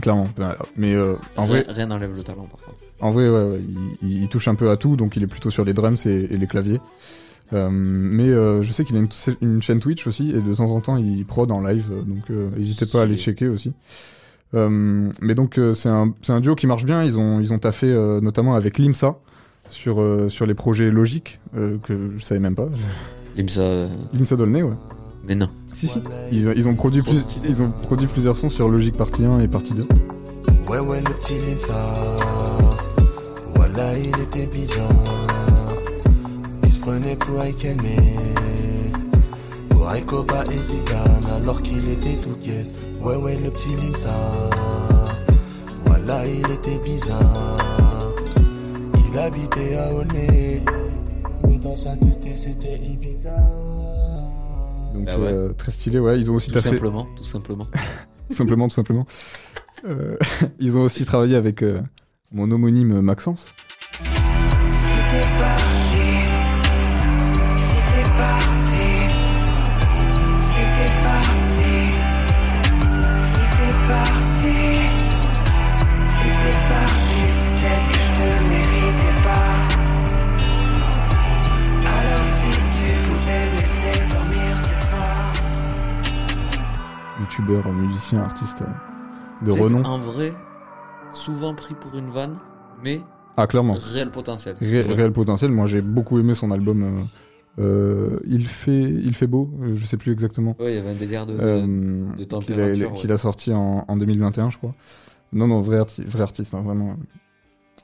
Clairement. Ben, Mais euh, en vrai, rien n'enlève le talent, par contre. En vrai, ouais, ouais, il, il touche un peu à tout, donc il est plutôt sur les drums et, et les claviers. Mais je sais qu'il a une, une chaîne Twitch aussi, et de temps en temps il prod en live, donc n'hésitez pas à aller checker aussi. Euh, mais donc euh, c'est un, un duo qui marche bien, ils ont, ils ont taffé euh, notamment avec Limsa sur, sur les projets logiques, que je savais même pas. Limsa. euh, Limsa Dolnay, ouais. Mais non. Si, si. Ils, ont- ils, ont produit plus, ils ont produit plusieurs sons sur Logique partie 1 et partie 2. Ouais, ouais, le petit Limsa. Voilà, il était bizarre. Il se prenait pour Aikene. Pour Aikoba et Zidane, alors qu'il était tout yes. Ouais, ouais, le petit Limsa. Voilà, il était bizarre. Il habitait à Aulnay. Dans sa tête, c'était Ibiza. Donc Bah ouais. euh, très stylé, ouais. Ils ont aussi Tout taffé- simplement, tout simplement. tout simplement, tout simplement. Euh, ils ont aussi travaillé avec euh, mon homonyme Maxence. C'était youtubeur, musicien, artiste euh, de renom. En vrai, souvent pris pour une vanne, mais Ah, clairement. réel potentiel. Ré- réel potentiel. Moi, j'ai beaucoup aimé son album. euh, euh, il fait, il fait beau. Je sais plus exactement. Ouais, il y avait un délire de, de- Euh, de qu'il a, température. qu'il a sorti en, en 2021, je crois. Non, non, vrai, arti- vrai artiste, hein, vraiment.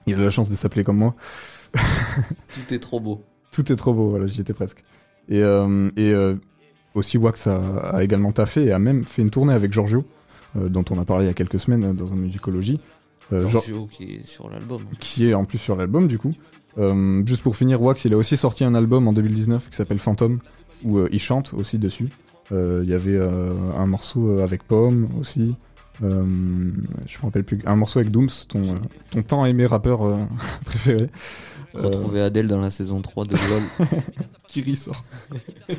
Il a de la chance de s'appeler comme moi. Tout est trop beau. Tout est trop beau, voilà, j'y étais presque. Et, euh, et aussi, Wax a, a également taffé et a même fait une tournée avec Giorgio, euh, dont on a parlé il y a quelques semaines euh, dans un musicologie. Euh, Gior- Giorgio qui est sur l'album. qui est en plus sur l'album du coup. Euh, juste pour finir, Wax, il a aussi sorti un album en 2019 qui s'appelle Phantom, où il chante aussi dessus. Il y avait un morceau avec Pomme aussi. Je me rappelle plus. Un morceau avec Dooms, ton, ton tant aimé rappeur préféré. Retrouver Adèle dans la saison 3 de LOL. Kiri sort.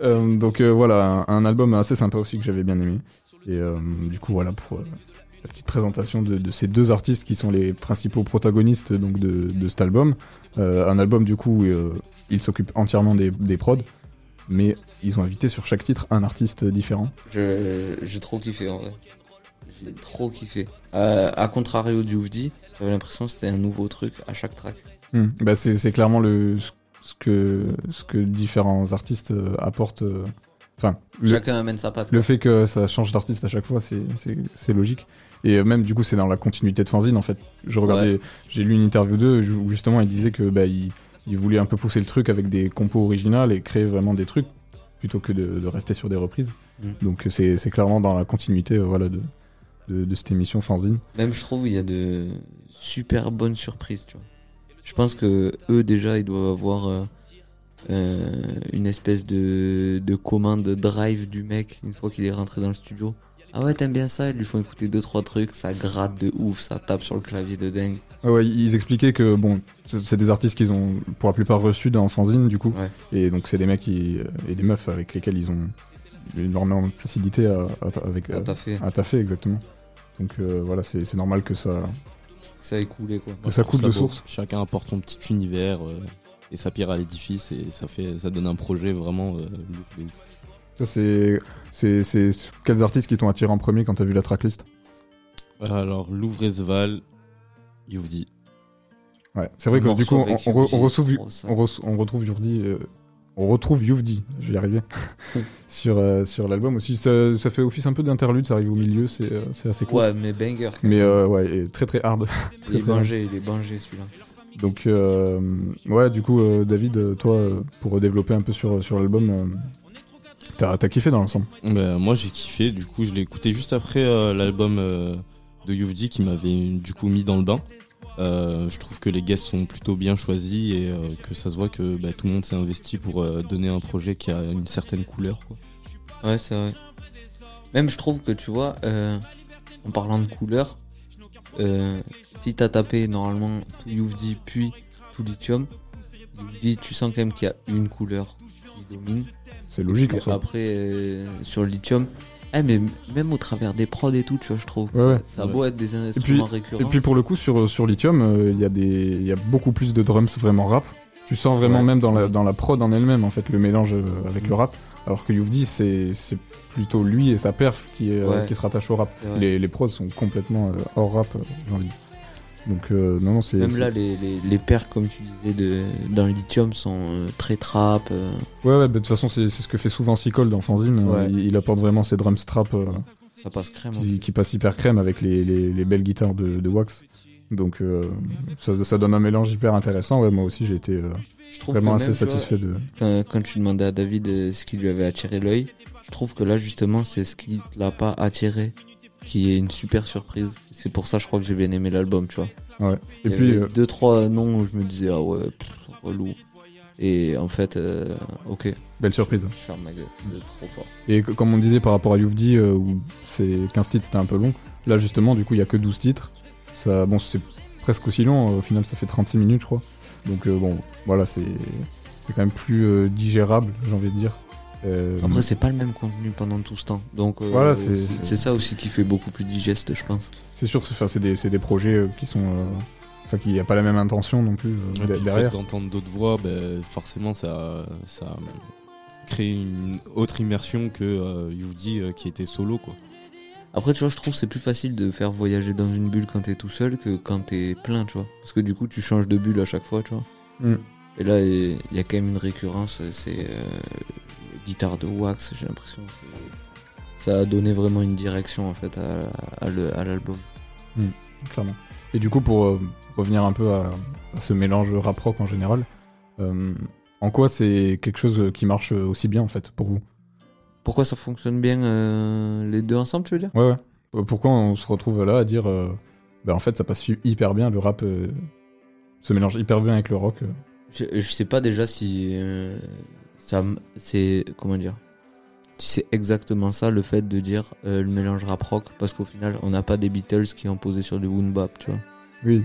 Euh, donc euh, voilà, un, un album assez sympa aussi que j'avais bien aimé. Et euh, du coup voilà pour la petite présentation de, de ces deux artistes qui sont les principaux protagonistes donc de, de cet album. Un album du coup où ils s'occupent entièrement des, des prods, mais ils ont invité sur chaque titre un artiste différent. J'ai trop kiffé en vrai. J'ai trop kiffé. À contrario du Oufdi, j'avais l'impression que c'était un nouveau truc à chaque track. Bah, c'est c'est clairement le, ce, que, ce que différents artistes euh, apportent. euh, Enfin, le- Chacun amène sa patte. Le fait que ça change d'artiste à chaque fois, c'est- logique. Et euh, même du coup, c'est dans la continuité de Fanzine en fait. Je regardais, j'ai lu une interview d'eux où justement ils disaient que bah, ils, il voulait un peu pousser le truc avec des compos originales et créer vraiment des trucs plutôt que de, de rester sur des reprises. Mm. Donc c'est clairement dans la continuité voilà, de, de, de cette émission Fanzine. Même je trouve il y a de super bonnes surprises, tu vois. Je pense que eux déjà ils doivent avoir euh, euh, une espèce de, de commande drive du mec une fois qu'il est rentré dans le studio. Ah ouais t'aimes bien ça? Ils lui font écouter deux trois trucs, ça gratte de ouf, ça tape sur le clavier de dingue. Ouais, ouais, ils expliquaient que bon, c'est des artistes qu'ils ont pour la plupart reçus dans Fanzine du coup, Ouais. et donc c'est des mecs qui, euh, et des meufs avec lesquels ils ont énormément de facilité à, à- avec, À taffer. à taffer, exactement. Donc euh, voilà, c'est normal que ça, Ça a écoulé quoi. ça coule de beau. source. Chacun apporte son petit univers euh, et sa pierre à l'édifice et ça fait, ça donne un projet vraiment euh. Ça c'est, c'est, c'est quels artistes qui t'ont attiré en premier quand t'as vu la tracklist? Alors, Louvresval, Youvdi. Ouais, c'est vrai que du coup, on, avec on re- Youvdi, on retrouve, on, re- on retrouve Youvdi, euh, on retrouve Youvdi, je vais y arriver, sur, euh, sur l'album aussi. Ça, ça fait office un peu d'interlude, ça arrive au milieu, c'est euh, c'est assez cool. Ouais mais banger. quand Mais même. euh, ouais, et très très hard. il est hard. bangé, il est bangé celui-là. Donc, euh, ouais, du coup, euh, David, toi, pour développer un peu sur, sur l'album, euh, t'as t'as kiffé dans l'ensemble? Ben, moi j'ai kiffé, du coup je l'ai écouté juste après euh, l'album euh, de Youvdi qui m'avait du coup mis dans le bain. Euh, je trouve que les guests sont plutôt bien choisis et euh, que ça se voit que bah, tout le monde s'est investi pour euh, donner un projet qui a une certaine couleur. Quoi. Ouais, c'est vrai. Même je trouve que tu vois, euh, en parlant de couleur, euh, si t'as tapé normalement tout Youvdi puis tout lithium, Youvdi, tu sens quand même qu'il y a une couleur qui domine. C'est logique en. Après, euh, sur le lithium, eh, mais même au travers des prods et tout, tu vois, je trouve. Ouais, ça, ouais. ça a Ouais. beau être des Et puis, instruments et récurrents. puis pour le coup, sur, sur Lithium, euh, il y, a des- il y a beaucoup plus de drums vraiment rap. Tu sens vraiment Ouais. même dans la, dans la prod en elle-même, en fait, le mélange euh, avec le rap. Alors que Youvdi, c'est c'est plutôt lui et sa perf qui, est, euh, qui se rattache au rap. Les, les prods sont complètement euh, hors rap, euh, j'ai envie de dire. Donc, euh, non, non, c'est. Même là, les, les, les paires, comme tu disais, de, dans le lithium sont euh, très trap. euh, Ouais, ouais, bah, de toute façon, c'est c'est ce que fait souvent Seacole dans Fanzine. Ouais. il, il apporte vraiment ses drum straps euh, ça passe crème. hein. qui, qui passent hyper crème avec les, les, les belles guitares de, de Wax. Donc, ça, ça donne un mélange hyper intéressant. Ouais, moi aussi, j'ai été Je trouve vraiment assez même, tu vois, satisfait de. quand, quand tu demandais à David ce qui lui avait attiré l'œil, je trouve que là justement c'est ce qui l'a pas attiré, qui est une super surprise. C'est pour ça je crois que j'ai bien aimé l'album, tu vois. Ouais. Et puis, euh, deux trois noms où je me disais ah ouais pff, relou. Et en fait, euh, ok, belle surprise. je ferme ma gueule, c'est trop fort. Et comme on disait par rapport à Youvdi, euh, où c'est 15 titres, c'était un peu long. Là, justement, du coup, il y a que 12 titres. Ça, bon, c'est presque aussi long. Au final, ça fait 36 minutes, je crois. Donc, euh, bon, voilà, c'est c'est quand même plus euh, digérable, j'ai envie de dire. Euh, Après c'est pas le même contenu pendant tout ce temps, donc euh, Voilà, c'est- ça aussi qui fait beaucoup plus digeste, je pense. c'est sûr que c'est- enfin, c'est des, c'est des projets euh, qui sont. euh, Enfin, qu'il n'y a pas la même intention non plus euh, Et puis de- le fait derrière. d'entendre d'autres voix, ben, forcément ça, ça crée une autre immersion que euh, euh, qui était solo. Quoi. Après, tu vois, je trouve que c'est plus facile de faire voyager dans une bulle quand t'es tout seul que quand t'es plein, tu vois. Parce que du coup, tu changes de bulle à chaque fois, tu vois. Mm. Et là, il y a quand même une récurrence, c'est euh, guitare de wax, j'ai l'impression. Ça a donné vraiment une direction, en fait, à, à le- à l'album. clairement. Et du coup, pour euh, revenir un peu à, à ce mélange rap-rock en général, euh, en quoi c'est quelque chose qui marche aussi bien en fait pour vous? Pourquoi ça fonctionne bien euh, les deux ensemble, tu veux dire? Ouais, ouais. Pourquoi on se retrouve là à dire, bah en fait, ça passe hyper bien, le rap se mélange hyper bien avec le rock. je, je sais pas déjà si ça c'est comment dire? C'est exactement ça le fait de dire euh, le mélange rap rock parce qu'au final on n'a pas des Beatles qui ont posé sur du boom bap tu vois Oui.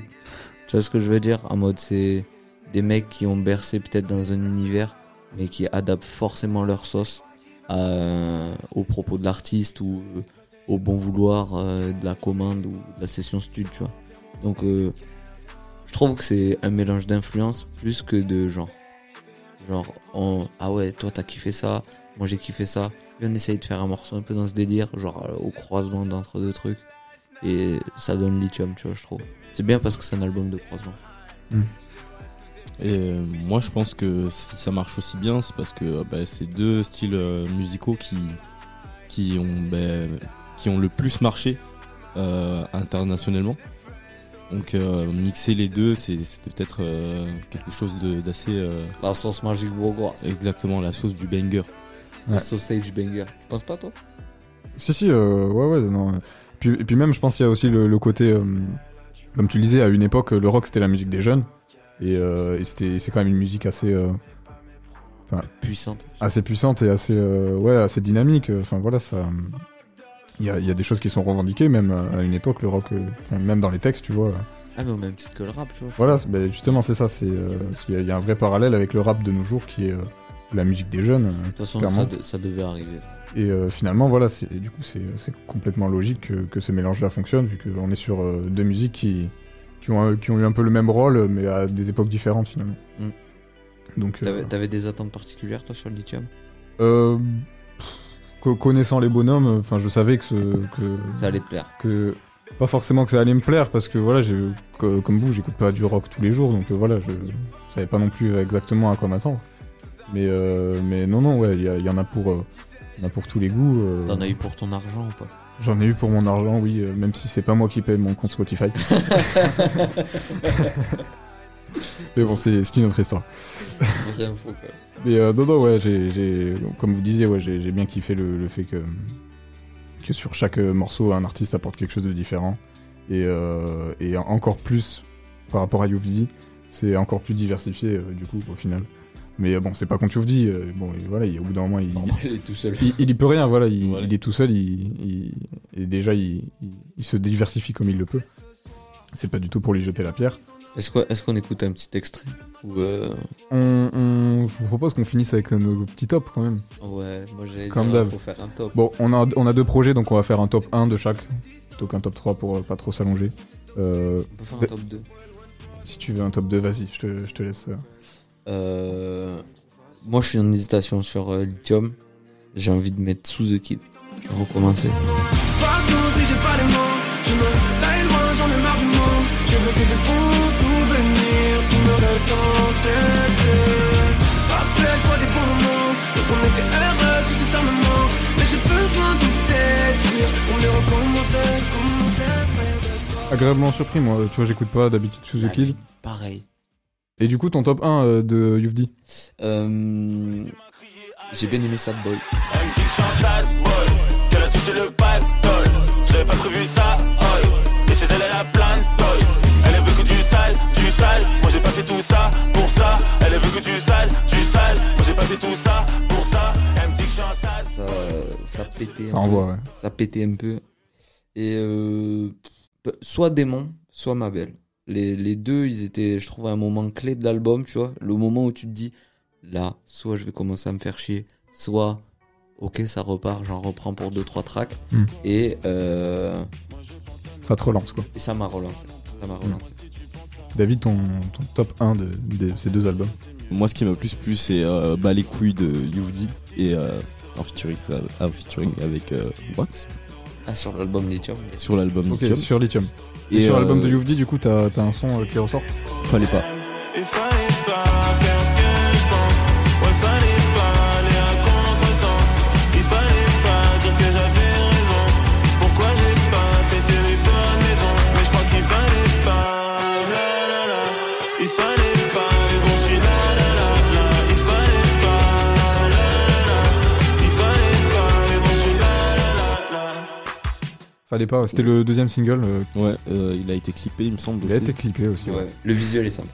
tu vois ce que je veux dire? En mode c'est des mecs qui ont bercé peut-être dans un univers mais qui adaptent forcément leur sauce à- aux propos de l'artiste ou euh, au bon vouloir euh, de la commande ou de la session stud tu vois donc euh, je trouve que c'est un mélange d'influence plus que de genre. Genre, on, ah ouais, toi t'as kiffé ça, moi j'ai kiffé ça. Et on essaye de faire un morceau un peu dans ce délire, genre euh, au croisement d'entre deux trucs. Et ça donne lithium, tu vois, je trouve. C'est bien parce que c'est un album de croisement. Et euh, moi je pense que si ça marche aussi bien, c'est parce que bah, c'est deux styles euh, musicaux qui, qui, ont, bah, qui ont le plus marché euh, internationalement. Donc euh, mixer les deux, c'est- c'était peut-être euh, quelque chose d'assez. euh, La sauce magique bourgeoise. Exactement, la sauce du banger. Le sausage banger. Tu penses pas, toi? Si, si, euh, ouais, ouais, non. Puis, et puis même, je pense qu'il y a aussi le, le côté, euh, comme tu le disais, à une époque, le rock c'était la musique des jeunes, et, euh, et c'était, c'est quand même une musique assez, euh, enfin, Puissante. assez puissante et assez, euh, ouais, assez dynamique. Enfin voilà, ça, il y a, y des choses qui sont revendiquées, même à une époque, le rock, euh, enfin, même dans les textes, tu vois. Ah, mais au même titre que le rap, tu vois. Voilà, ben, justement, c'est ça. C'est, euh, il y, a- il y a un vrai parallèle avec le rap de nos jours, qui est euh, la musique des jeunes. De toute façon, clairement. ça, de- ça devait arriver. Et euh, finalement, voilà, du coup, c'est, complètement logique que, que ce mélange-là fonctionne, vu qu'on est sur euh, deux musiques qui, qui, ont, qui ont eu un peu le même rôle, mais à des époques différentes finalement. Mm. Donc, euh, T'avais des attentes particulières, toi, sur le lithium? Euh, connaissant les bonhommes, enfin, je savais que, ce, que Ça allait te plaire. Que pas forcément que ça allait me plaire, parce que voilà, j'ai, co- comme vous, j'écoute pas du rock tous les jours, donc euh, voilà, je, je savais pas non plus exactement à quoi m'attendre. Mais, euh, mais non, non, ouais, il y, en a pour, euh, il y en a pour tous les goûts. euh, T'en as eu pour ton argent ou pas? J'en ai eu pour mon argent, oui, même si c'est pas moi qui paye mon compte Spotify. Mais bon, c'est une autre histoire. Info, quoi. Mais euh, non, non, ouais, j'ai, comme vous disiez, ouais, j'ai bien kiffé le, le fait que, que sur chaque euh, morceau, un artiste apporte quelque chose de différent. Et, euh, et encore plus par rapport à UVD, c'est encore plus diversifié, euh, du coup, au final. Mais bon, c'est pas contre euh, bon, voilà, il, au bout d'un moment, il, il est tout seul. il, il y peut rien, voilà, il, Voilà. il est tout seul, il, et déjà, il, se diversifie comme il le peut. C'est pas du tout pour lui jeter la pierre. Est-ce qu'on est qu'on écoute un petit extrait? Ou euh... On, on- je vous propose qu'on finisse avec nos petits tops quand même. Ouais, moi j'allais Comme d'hab. faut faire un top. Bon, on a, on a deux projets, donc on va faire un top 1 de chaque, plutôt qu'un top 3 pour euh, pas trop s'allonger. Euh, On peut faire un top 2. Si tu veux un top 2, vas-y, je te, je te laisse. euh. Euh... Moi je suis en hésitation sur euh, Lithium. J'ai envie de mettre sous The Kid. Recommencer. Partout si j'ai pas les mots Je me taille loin, j'en ai marre du monde Je veux que des bons souvenirs Qui me restent en tête Rappelle-toi des bons moments Quand on était heureux, tout ça me manque Mais j'ai besoin de t'écrire Pour mieux recommencer, commencer Agréablement surpris, moi, tu vois, j'écoute pas d'habitude sous The Kid. Pareil. Et du coup, ton top 1 euh, de Youvdi Euh... J'ai bien aimé Sad Boy. Elle me dit que je suis un sad boy, qu'elle a touché le pactole. J'avais pas prévu ça, oi. Et chez elle, elle a plein de toys. Sale, du sale. Moi j'ai pas fait tout ça pour ça. Elle veut que du sale, du sale. Moi j'ai pas fait tout ça pour ça. Elle me dit que je suis un sad Ça, ça pétait. Ça un envoie, peu. ouais. Ça pétait un peu. Et euh, soit Démon, soit Ma Belle. Les, les deux, ils étaient, je trouve, à un moment clé de l'album, tu vois. Le moment où tu te dis, là, soit je vais commencer à me faire chier, soit, ok, ça repart, j'en reprends pour 2-3 tracks. Hmm. Et, euh, Ça te relance, quoi. et ça m'a relancé. Ça m'a relancé. David, ton, ton top 1 de, de ces deux albums Moi, ce qui m'a plus plu, c'est euh, bah, les couilles de Youvdi et euh, en featuring, un featuring avec euh, Wax Ah, sur l'album Lithium. sur l'album Lithium. sur Lithium. Et, sur euh, l'album de Youvdi, du coup, t'as un son euh, qui ressort Fallait pas. Il fallait pas Fallait pas, c'était le deuxième single. euh, Ouais, euh, il a été clippé, il me semble. il a été clippé aussi. ouais. Ouais, le visuel est simple.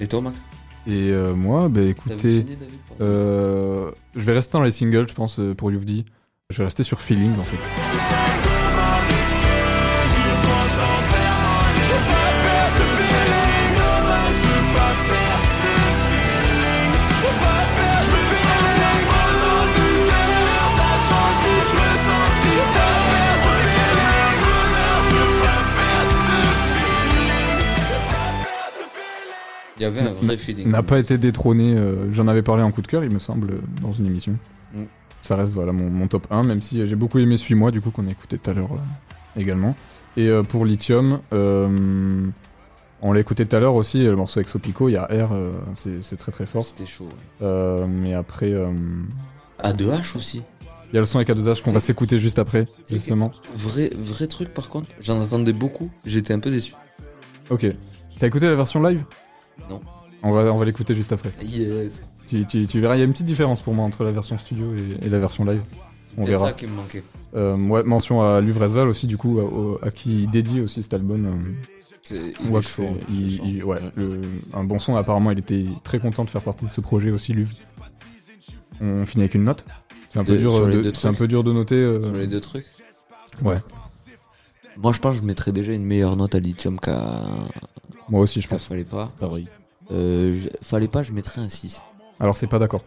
Et toi, Max? Et euh, moi, bah écoutez, fini, David, pardon euh, je vais rester dans les singles, je pense, pour Youvdi. Je vais rester sur Feeling, en fait. Il y avait un vrai feeling. N'a pas été détrôné, euh, j'en avais parlé en coup de cœur, il me semble, euh, dans une émission. Mm. Ça reste voilà mon, mon top 1, même si euh, j'ai beaucoup aimé Suis-moi, du coup, qu'on a écouté tout à l'heure euh, également. Et euh, pour Lithium, on l'a écouté tout à l'heure aussi, le morceau avec Sopico, il y a R, c'est c'est très très fort. C'était chaud. ouais. Mais après, euh, A2H aussi. il y a le son avec A2H qu'on va s'écouter juste après, justement. Vrai, vrai truc par contre, j'en attendais beaucoup, j'étais un peu déçu. Ok. T'as écouté la version live? Non. On va, on va l'écouter juste après. Yes. Tu, tu- tu verras, il y a une petite différence pour moi entre la version studio et, et la version live. On C'est verra. ça qui me manquait. Euh, ouais, mention à Luvresval aussi, du coup, à, au- à qui il dédie aussi cet album. euh, il chaud, il- il- ouais, le- un bon son. Apparemment, il était très content de faire partie de ce projet aussi, Luv. On finit avec une note. C'est un peu De- dur. euh, de- C'est un peu dur de noter. euh, Sur les deux trucs Ouais. Moi, je pense que je mettrais déjà une meilleure note à Lithium qu'à. Moi aussi, je pense. Fallait pas. Pareil. Euh, je- Fallait pas, je mettrais un 6. Alors, c'est pas d'accord.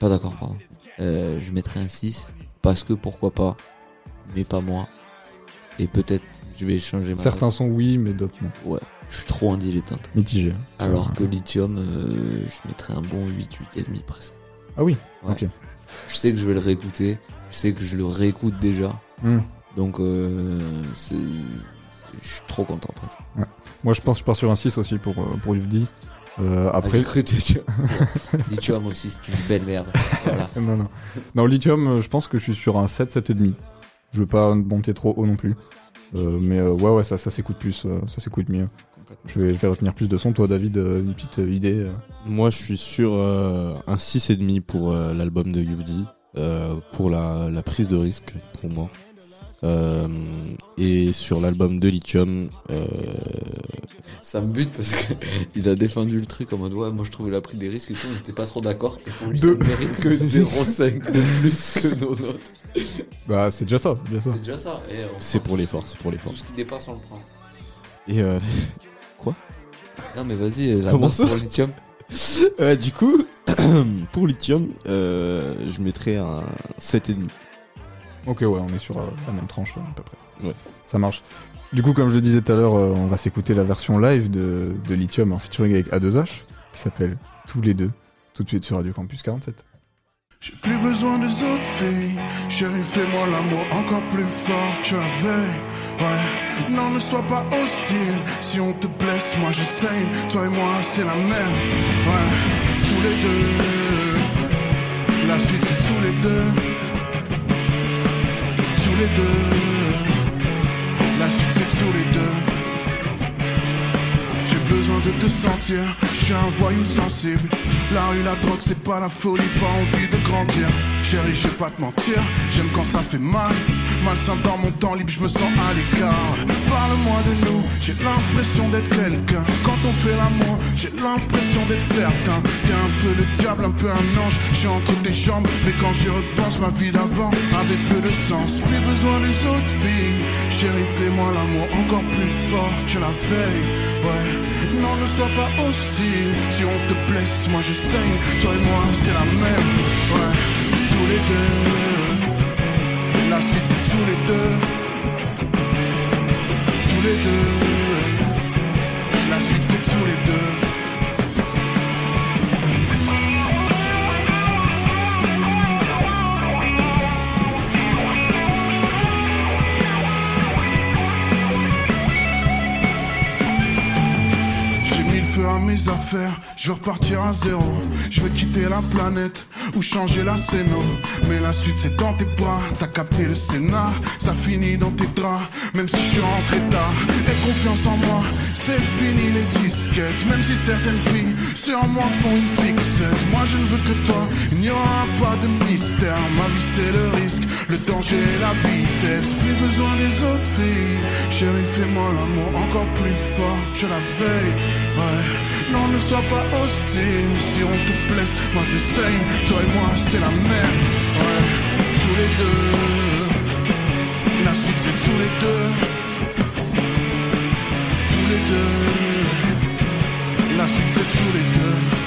Pas d'accord, pardon. Euh, je mettrais un 6 parce que pourquoi pas, mais pas moi. Et peut-être je vais changer ma Certains sont oui, mais d'autres non. Ouais, je suis trop en dilettante. Mitigé. Alors que Lithium, euh, je mettrais un bon 8, 8,5 presque. Ah oui Ouais. Ok. Je sais que je vais le réécouter, je sais que je le réécoute déjà. Hmm. Donc, euh, c'est. Je suis trop content presque. Ouais. Moi, je pense que je pars sur un 6 aussi pour, euh, pour Yvdi. Euh, Ah, après. cru tu- Lithium aussi, c'est une belle merde. Voilà. non, non. Dans Lithium, euh, je pense que je suis sur un 7, 7,5. Je veux pas monter trop haut non plus. Euh, mais euh, ouais, ouais, ça, ça s'écoute plus, ça s'écoute mieux. Je vais, vais retenir plus de son. Toi, David, une petite idée Moi, je suis sur euh, un 6,5 pour euh, l'album de Yuvdi, euh, pour la, la prise de risque, pour moi. Euh, et sur l'album de Lithium, euh, Ça me bute parce que il a défendu le truc en mode ouais, moi je trouvais la pris des risques et tout, j'étais pas trop d'accord. Et pour lui, Deux. ça ne mérite que 0,5 de plus que nos notes. Bah, c'est déjà ça, c'est déjà ça. C'est déjà ça. Et on c'est pour l'effort, c'est pour l'effort. Tout ce qui dépasse, on le prend. Et euh, Non, mais vas-y, la Comment ça pour Lithium. euh, du coup, pour Lithium, euh, je mettrais un 7,5. Ok, ouais, on est sur euh, la même tranche euh, à peu près. Ouais. Ça marche. Du coup, comme je le disais tout à l'heure, euh, on va s'écouter la version live de, de Lithium en featuring avec A2H, qui s'appelle Tous les deux, tout de suite sur Radio Campus 47. J'ai plus besoin des autres filles. Chérie, fais-moi l'amour encore plus fort que la veille. Ouais, non, ne sois pas hostile. Si on te blesse, moi je saigne. Toi et moi, c'est la même. Ouais, tous les deux. La suite, c'est tous les deux. Les deux. La suite, c'est tous les deux. J'ai besoin de te sentir, je un voyou sensible. La rue, la drogue, c'est pas la folie, pas envie de grandir. Chérie, je vais pas te mentir, j'aime quand ça fait mal. Malsain dans mon temps libre, je me sens à l'écart. Parle-moi de nous, j'ai l'impression d'être quelqu'un. Quand on fait l'amour, j'ai l'impression d'être certain. T'es un peu le diable, un peu un ange. Suis entre tes jambes, mais quand j'y repense, ma vie d'avant avait peu de sens. Plus besoin des autres filles. Chérie, fais-moi l'amour encore plus fort que la veille. Ouais, non, ne sois pas hostile. Si on te blesse, moi je saigne. Toi et moi, c'est la même. Ouais, tous les deux. La suite, c'est tous les deux. Tous les deux. La suite, c'est tous les deux. Mes affaires, je veux repartir à zéro. Je veux quitter la planète ou changer la scéno. Mais la suite c'est dans tes bras, t'as capté le scénar, ça finit dans tes draps. Même si je suis rentré tard, aie confiance en moi, c'est fini les disquettes. Même si certaines filles sur moi font une fixette. Moi je ne veux que toi, il n'y aura pas de mystère. Ma vie c'est le risque, le danger et la vitesse. Plus besoin des autres filles. Chérie, fais-moi l'amour encore plus fort que la veille. Non, ne sois pas hostile. Si on te blesse, moi je saigne. Toi et moi, c'est la même. Ouais. Tous les deux. La suite, c'est tous les deux. Tous les deux. La suite, c'est tous les deux.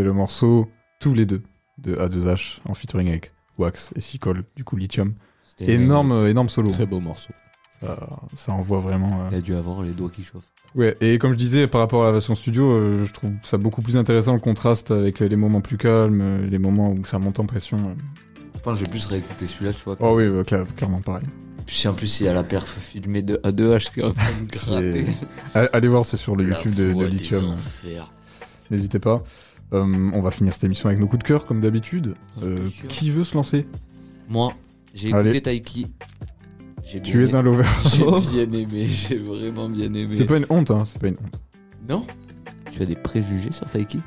C'était le morceau Tous les deux de A2H en featuring avec Wax et Sicole, du coup Lithium. Énorme, euh, énorme solo. Très beau morceau. Ça, ça envoie vraiment. euh, Il a dû avoir les doigts qui chauffent. Ouais, et comme je disais, par rapport à la version studio, euh, je trouve ça beaucoup plus intéressant le contraste avec les moments plus calmes, les moments où ça monte en pression. Je pense que je vais plus réécouter celui-là, tu vois. Oh oui, cla- clairement pareil. Puis en plus, il y a la perf filmée de A2H qui est en train de gratter. C'est- Allez- voir, c'est sur le La YouTube de, Lithium. N'hésitez pas. Euh, on va finir cette émission avec nos coups de cœur, comme d'habitude. Euh, qui veut se lancer? Moi, j'ai écouté Taiki. J'ai Tu bien es un aimé. lover. J'ai bien aimé, j'ai vraiment bien aimé. C'est pas une honte, hein, c'est pas une honte. Non Tu as des préjugés sur Taiki?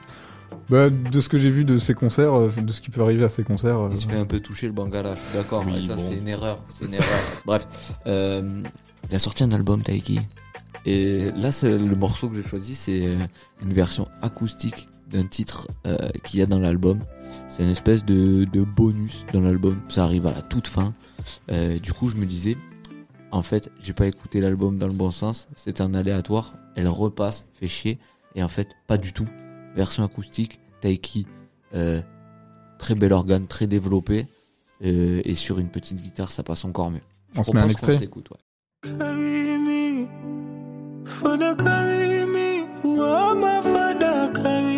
Bah, de ce que j'ai vu de ses concerts, euh, de ce qui peut arriver à ses concerts. euh, Il se fait un peu toucher le Bangala, je suis d'accord, Oui, mais ça bon. c'est une erreur. C'est une erreur. Bref, euh, il a sorti un album Taiki. Et là, c'est le morceau que j'ai choisi, c'est une version acoustique d'un titre euh, qu'il y a dans l'album. C'est une espèce de, de bonus dans l'album. Ça arrive à la toute fin. Euh, du coup, je me disais, en fait, j'ai pas écouté l'album dans le bon sens. C'est un aléatoire. Elle repasse, fait chier. Et en fait, pas du tout. Version acoustique, Taiki, euh, très bel organe, très développé. Euh, et sur une petite guitare, ça passe encore mieux. Je On se met un propose qu'on extrait se l'écoute, ouais. Carry me, Father carry me, oh my Father carry me,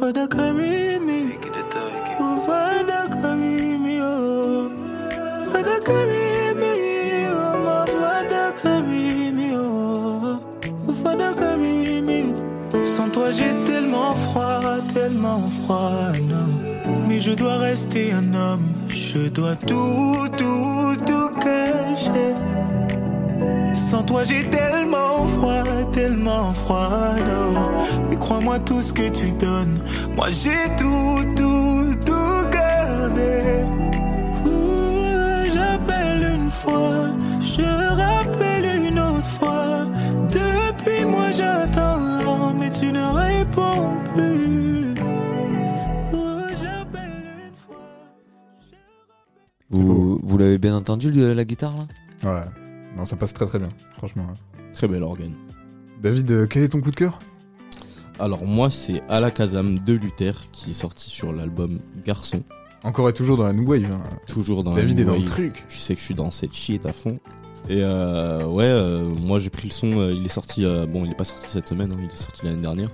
Father carry me, oh Father carry me, oh Father carry me, oh my Father oh oh Father carry me. Sans toi j'ai tellement froid, tellement froid, non. Mais je dois rester un homme, je dois tout, tout, tout cacher. Sans toi j'ai tellement froid, tellement froid, non. Et crois-moi tout ce que tu donnes, moi j'ai tout, tout, tout gardé. Ouh, J'appelle une fois, je rappelle une autre fois. Depuis moi j'attends, mais tu ne réponds plus. Ouh, j'appelle une fois. Vous, vous l'avez bien entendu, la guitare là? Ouais. Non, ça passe très très bien, franchement. Très bel organe. David, euh, quel est ton coup de cœur? Alors moi c'est Alakazam de Luther qui est sorti sur l'album Garçon. Encore et toujours dans la New Wave. hein. Toujours dans David la est dans New le Wave. truc. Tu sais que je suis dans cette shit à fond. Et euh, ouais, euh, moi j'ai pris le son, euh, il est sorti, euh, bon il est pas sorti cette semaine, hein, il est sorti l'année dernière.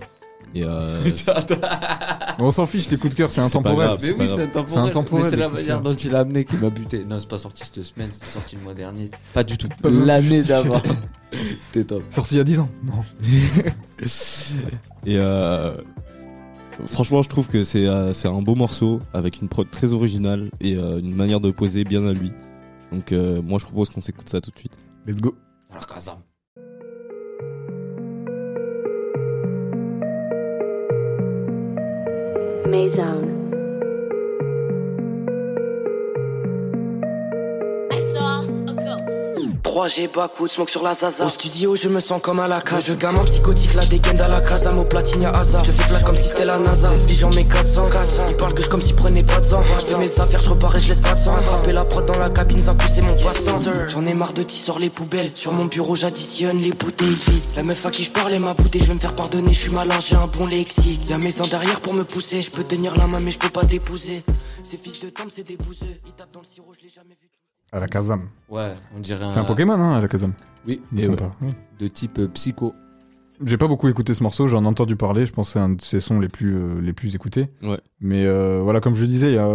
Et euh, On s'en fiche, les coups de cœur, c'est intemporel. grave, Mais oui, c'est intemporel. C'est intemporel, Mais c'est la manière dont il l'a amené qui m'a buté. Non, c'est pas sorti cette semaine, c'est sorti le mois dernier. Pas du tout. L'année d'avant. C'était top. Sorti il y a 10 ans Non. Et euh, franchement, je trouve que c'est euh, c'est un beau morceau avec une prod très originale et euh, une manière de poser bien à lui. Donc euh, moi, je propose qu'on s'écoute ça tout de suite. Let's go. Maison. 3G back, wood, smoke sur la zaza. Au studio, je me sens comme à la cage. Je gamin psychotique, la dégaine à la casa. Mon platine à hasard. Je fais flash comme si c'était la NASA. Vie, j'en mets 400. Ils parlent que je comme s'ils prenaient pas de sang. Je fais mes affaires, je repars et je laisse pas de sang. Attraper la prod dans la cabine, ça pousser mon passant. J'en ai marre de tisser les poubelles. Sur mon bureau, j'additionne les bouteilles vides. La meuf à qui je parlais m'a boudé. Je vais me faire pardonner, je suis malin, j'ai un bon lexique. La maison derrière pour me pousser. Je peux tenir la main, mais je peux pas t'épouser. Ces fils de temps, c'est des bouseux. Ils tapent dans le sirop, je l'ai jamais vu. À la Kazam. Ouais, on dirait un. C'est un Pokémon, hein, à la Kazam. Oui, Il me et trompe ouais. pas. Oui. de type euh, psycho. J'ai pas beaucoup écouté ce morceau, j'en ai entendu parler, je pense que c'est un de ses sons les plus, euh, les plus écoutés. Ouais. Mais euh, voilà, comme je le disais, il y a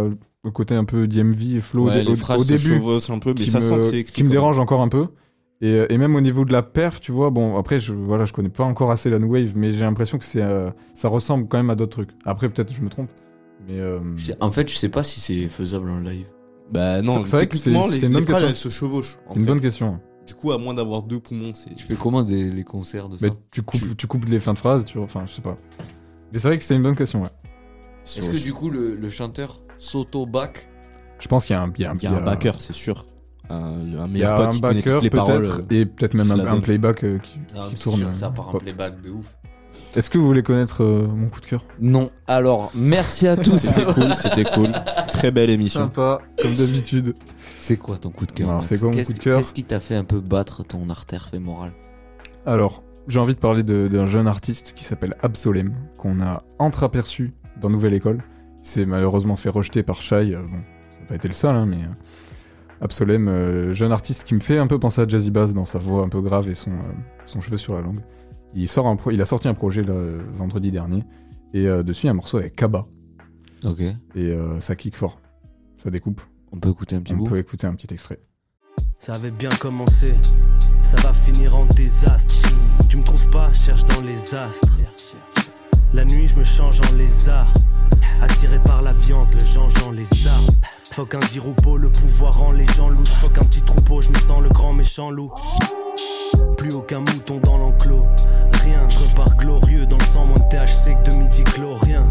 le côté un peu DMV flow Ouais, au, les au- phrases se début chevauchent un peu, mais qui ça me, sent que c'est écrit qui me quand dérange encore un peu. Et, euh, et même au niveau de la perf, tu vois, bon, après, je, voilà, je connais pas encore assez la New Wave, mais j'ai l'impression que c'est, euh, ça ressemble quand même à d'autres trucs. Après, peut-être je me trompe. Mais euh, Je- En fait, je sais pas si c'est faisable en live. Bah non, C'est- vrai que techniquement, c'est- les, les bonne phrases question. elles se chevauchent. en c'est une fait. bonne question. Du coup, à moins d'avoir deux poumons, c'est. Tu fais comment des, les concerts de ça Mais tu coupes, tu coupes les fins de phrases, tu vois, enfin, je sais pas. Mais c'est vrai que c'est une bonne question, ouais. Est-ce que du coup le, le chanteur s'auto-back Je pense qu'il y a un, il y a un, Il y a un backer, c'est sûr. Un, un Il y a meilleur pote un qui connaît toutes les paroles. et peut-être même un, un playback euh, qui, Non, qui tourne. sûr que ça euh, part ouais. playback de ouf. Est-ce que vous voulez connaître euh, mon coup de cœur? Non. Alors, merci à tous. C'était cool, c'était cool. Très belle émission. Sympa, comme d'habitude. C'est quoi ton coup de cœur c'est quoi mon Qu'est-ce- coup de cœur? Qu'est-ce qui t'a fait un peu battre ton artère fémorale? Alors, j'ai envie de parler d'un jeune artiste qui s'appelle Absolem, qu'on a entreaperçu dans Nouvelle École. Il s'est malheureusement fait rejeter par Shai. euh, bon, ça n'a pas été le seul, hein, mais euh, Absolem, euh, jeune artiste qui me fait un peu penser à Jazzy Bass dans sa voix un peu grave et son, euh, son cheveu sur la langue. Il, sort un pro- il a sorti un projet euh, vendredi dernier, et euh, dessus il y a un morceau avec Kaba. Ok. Et euh, ça kick fort. Ça découpe. On peut écouter un petit On bout peut écouter un petit extrait. Ça avait bien commencé, ça va finir en désastre. Tu me trouves pas, cherche dans les astres. La nuit, je me change en lézard. Attiré par la viande, le Jean-Jean, les arbres. Faut qu'un diroupeau, le pouvoir rend les gens louches. Faut qu'un petit troupeau, je me sens le grand méchant loup. Plus aucun mouton dans l'enclos. Rien, je repars glorieux dans le sang, mon THC que de midi chlorien.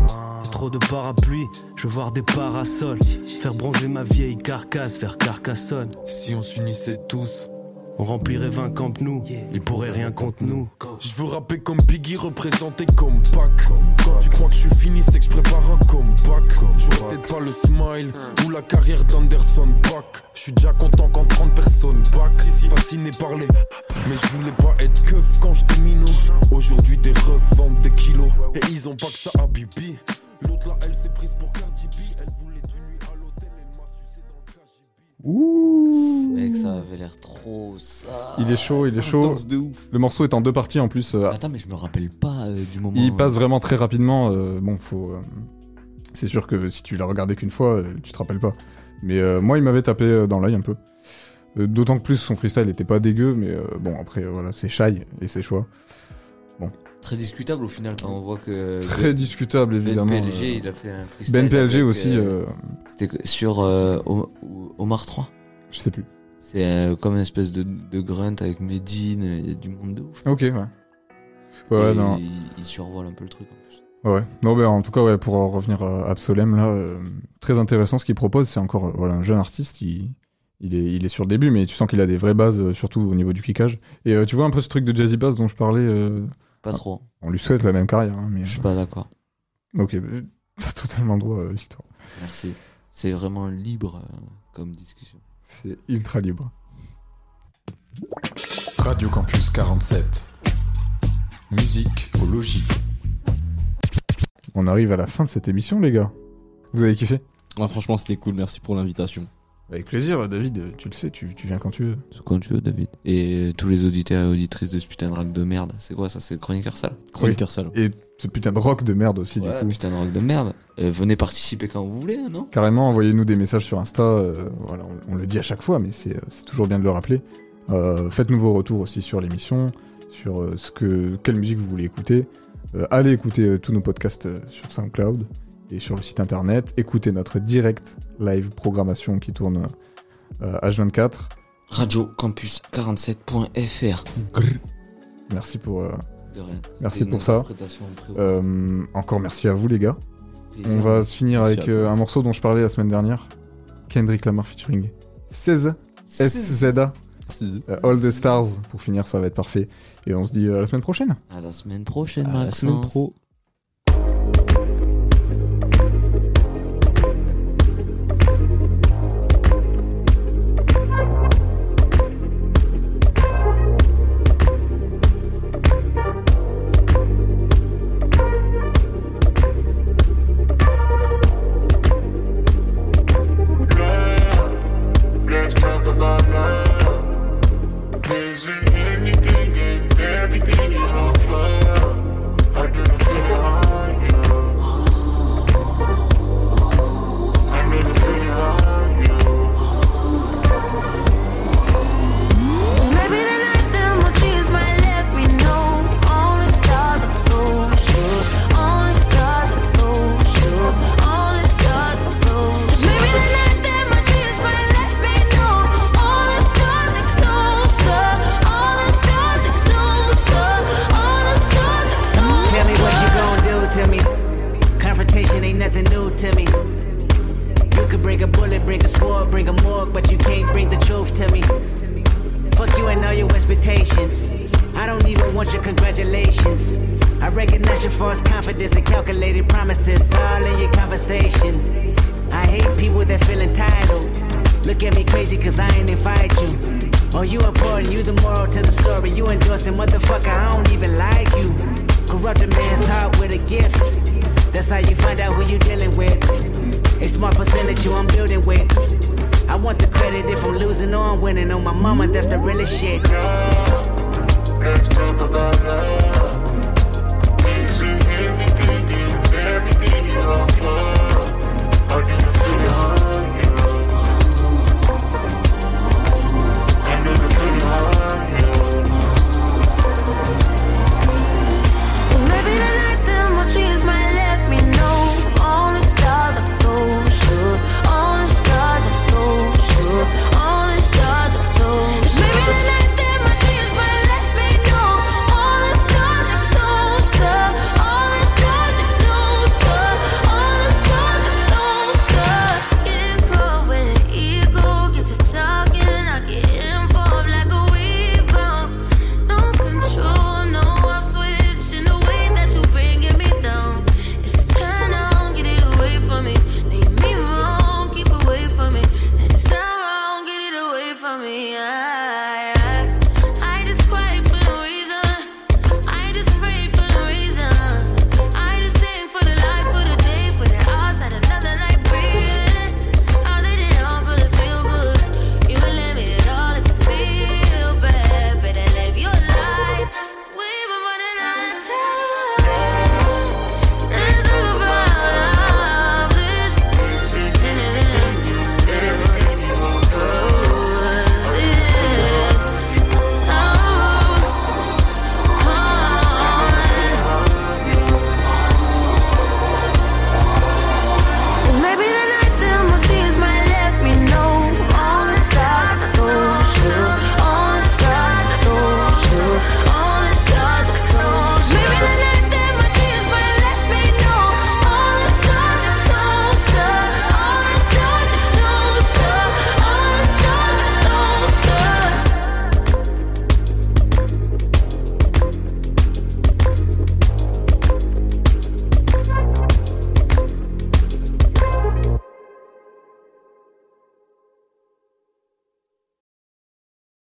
Trop de parapluies, je veux voir des parasols. Faire bronzer ma vieille carcasse, faire carcassonne. Si on s'unissait tous, on remplirait 20 camp nous. Ils pourraient rien contre nous. Je veux rapper comme Biggie, représenter comme Pac. Quand tu crois que je suis fini, c'est que je prépare un comeback. J'aurais peut-être pas le smile ou la carrière d'Anderson Pack. Je suis déjà content quand 30 personnes back. Fasciné par les. Mais je voulais pas être keuf quand j'étais minot. Aujourd'hui, des refs vendent des kilos. Et ils ont pas que ça à Bibi. L'autre là, elle s'est prise pour Cardi Ouh Mec, ça avait l'air trop ça. Il est chaud, il est chaud. Intense de ouf. Le morceau est en deux parties en plus. euh, Attends, mais je me rappelle pas euh, du moment. il euh, passe vraiment très rapidement. euh, bon, faut. euh, c'est sûr que si tu l'as regardé qu'une fois, euh, tu te rappelles pas. Mais euh, moi, il m'avait tapé euh, dans l'œil un peu. Euh, D'autant que plus son freestyle était pas dégueu, mais euh, bon, après, euh, voilà, c'est shy et ses choix. Bon. Très discutable au final quand on voit que. Très discutable, évidemment, BNPLG, euh, il a fait un freestyle. BNPLG avec, aussi, euh, euh, C'était sur euh, Omar 3. Je sais plus. C'est comme une espèce de, de grunt avec Medine, il y a du monde de ouf. Ok, ouais. Ouais, Et non. Il, il survole un peu le truc en plus. Ouais. Non, ben en tout cas, ouais, pour en revenir à Absolem, là, très intéressant ce qu'il propose. C'est encore voilà, un jeune artiste. Il, il, est, il est sur le début, mais tu sens qu'il a des vraies bases, surtout au niveau du kickage. Et euh, tu vois un peu ce truc de Jazzy Bass dont je parlais. euh, Pas ah, trop. On lui souhaite la même carrière. hein, mais, Je suis pas d'accord. Ok, bah, t'as totalement droit, euh, Victor. Merci. C'est vraiment libre euh, comme discussion. C'est ultra libre. Radio Campus 47. Musique au logis. On arrive à la fin de cette émission, les gars. Vous avez kiffé? Ouais, franchement, c'était cool. Merci pour l'invitation. Avec plaisir, David. Tu le sais, tu, tu viens quand tu veux. C'est quand tu veux, David. Et tous les auditeurs et auditrices de ce putain de rap de merde. C'est quoi ça C'est le chroniqueur sale? Chroniqueur sale. Et ce putain de rock de merde aussi, Ouais, du coup. putain de rock de merde. Euh, venez participer quand vous voulez, non? Carrément, envoyez-nous des messages sur Insta. euh, voilà, on, on le dit à chaque fois, mais c'est euh, c'est toujours bien de le rappeler. Euh, Faites-nous vos retours aussi sur l'émission, sur euh, ce que, quelle musique vous voulez écouter. Euh, allez écouter euh, tous nos podcasts euh, sur SoundCloud et sur le site internet. Écoutez notre direct live programmation qui tourne euh, H24. Radio Campus 47.fr. Merci pour, euh, De rien. merci pour ça. Euh, encore merci à vous les gars. Plaisir. On va se finir Merci avec euh, un morceau dont je parlais la semaine dernière. Kendrick Lamar featuring 16 SZA. Euh, All the Stars. Pour finir, ça va être parfait. Et on se dit euh, à la semaine prochaine. À la semaine prochaine, À la Maxence. semaine pro.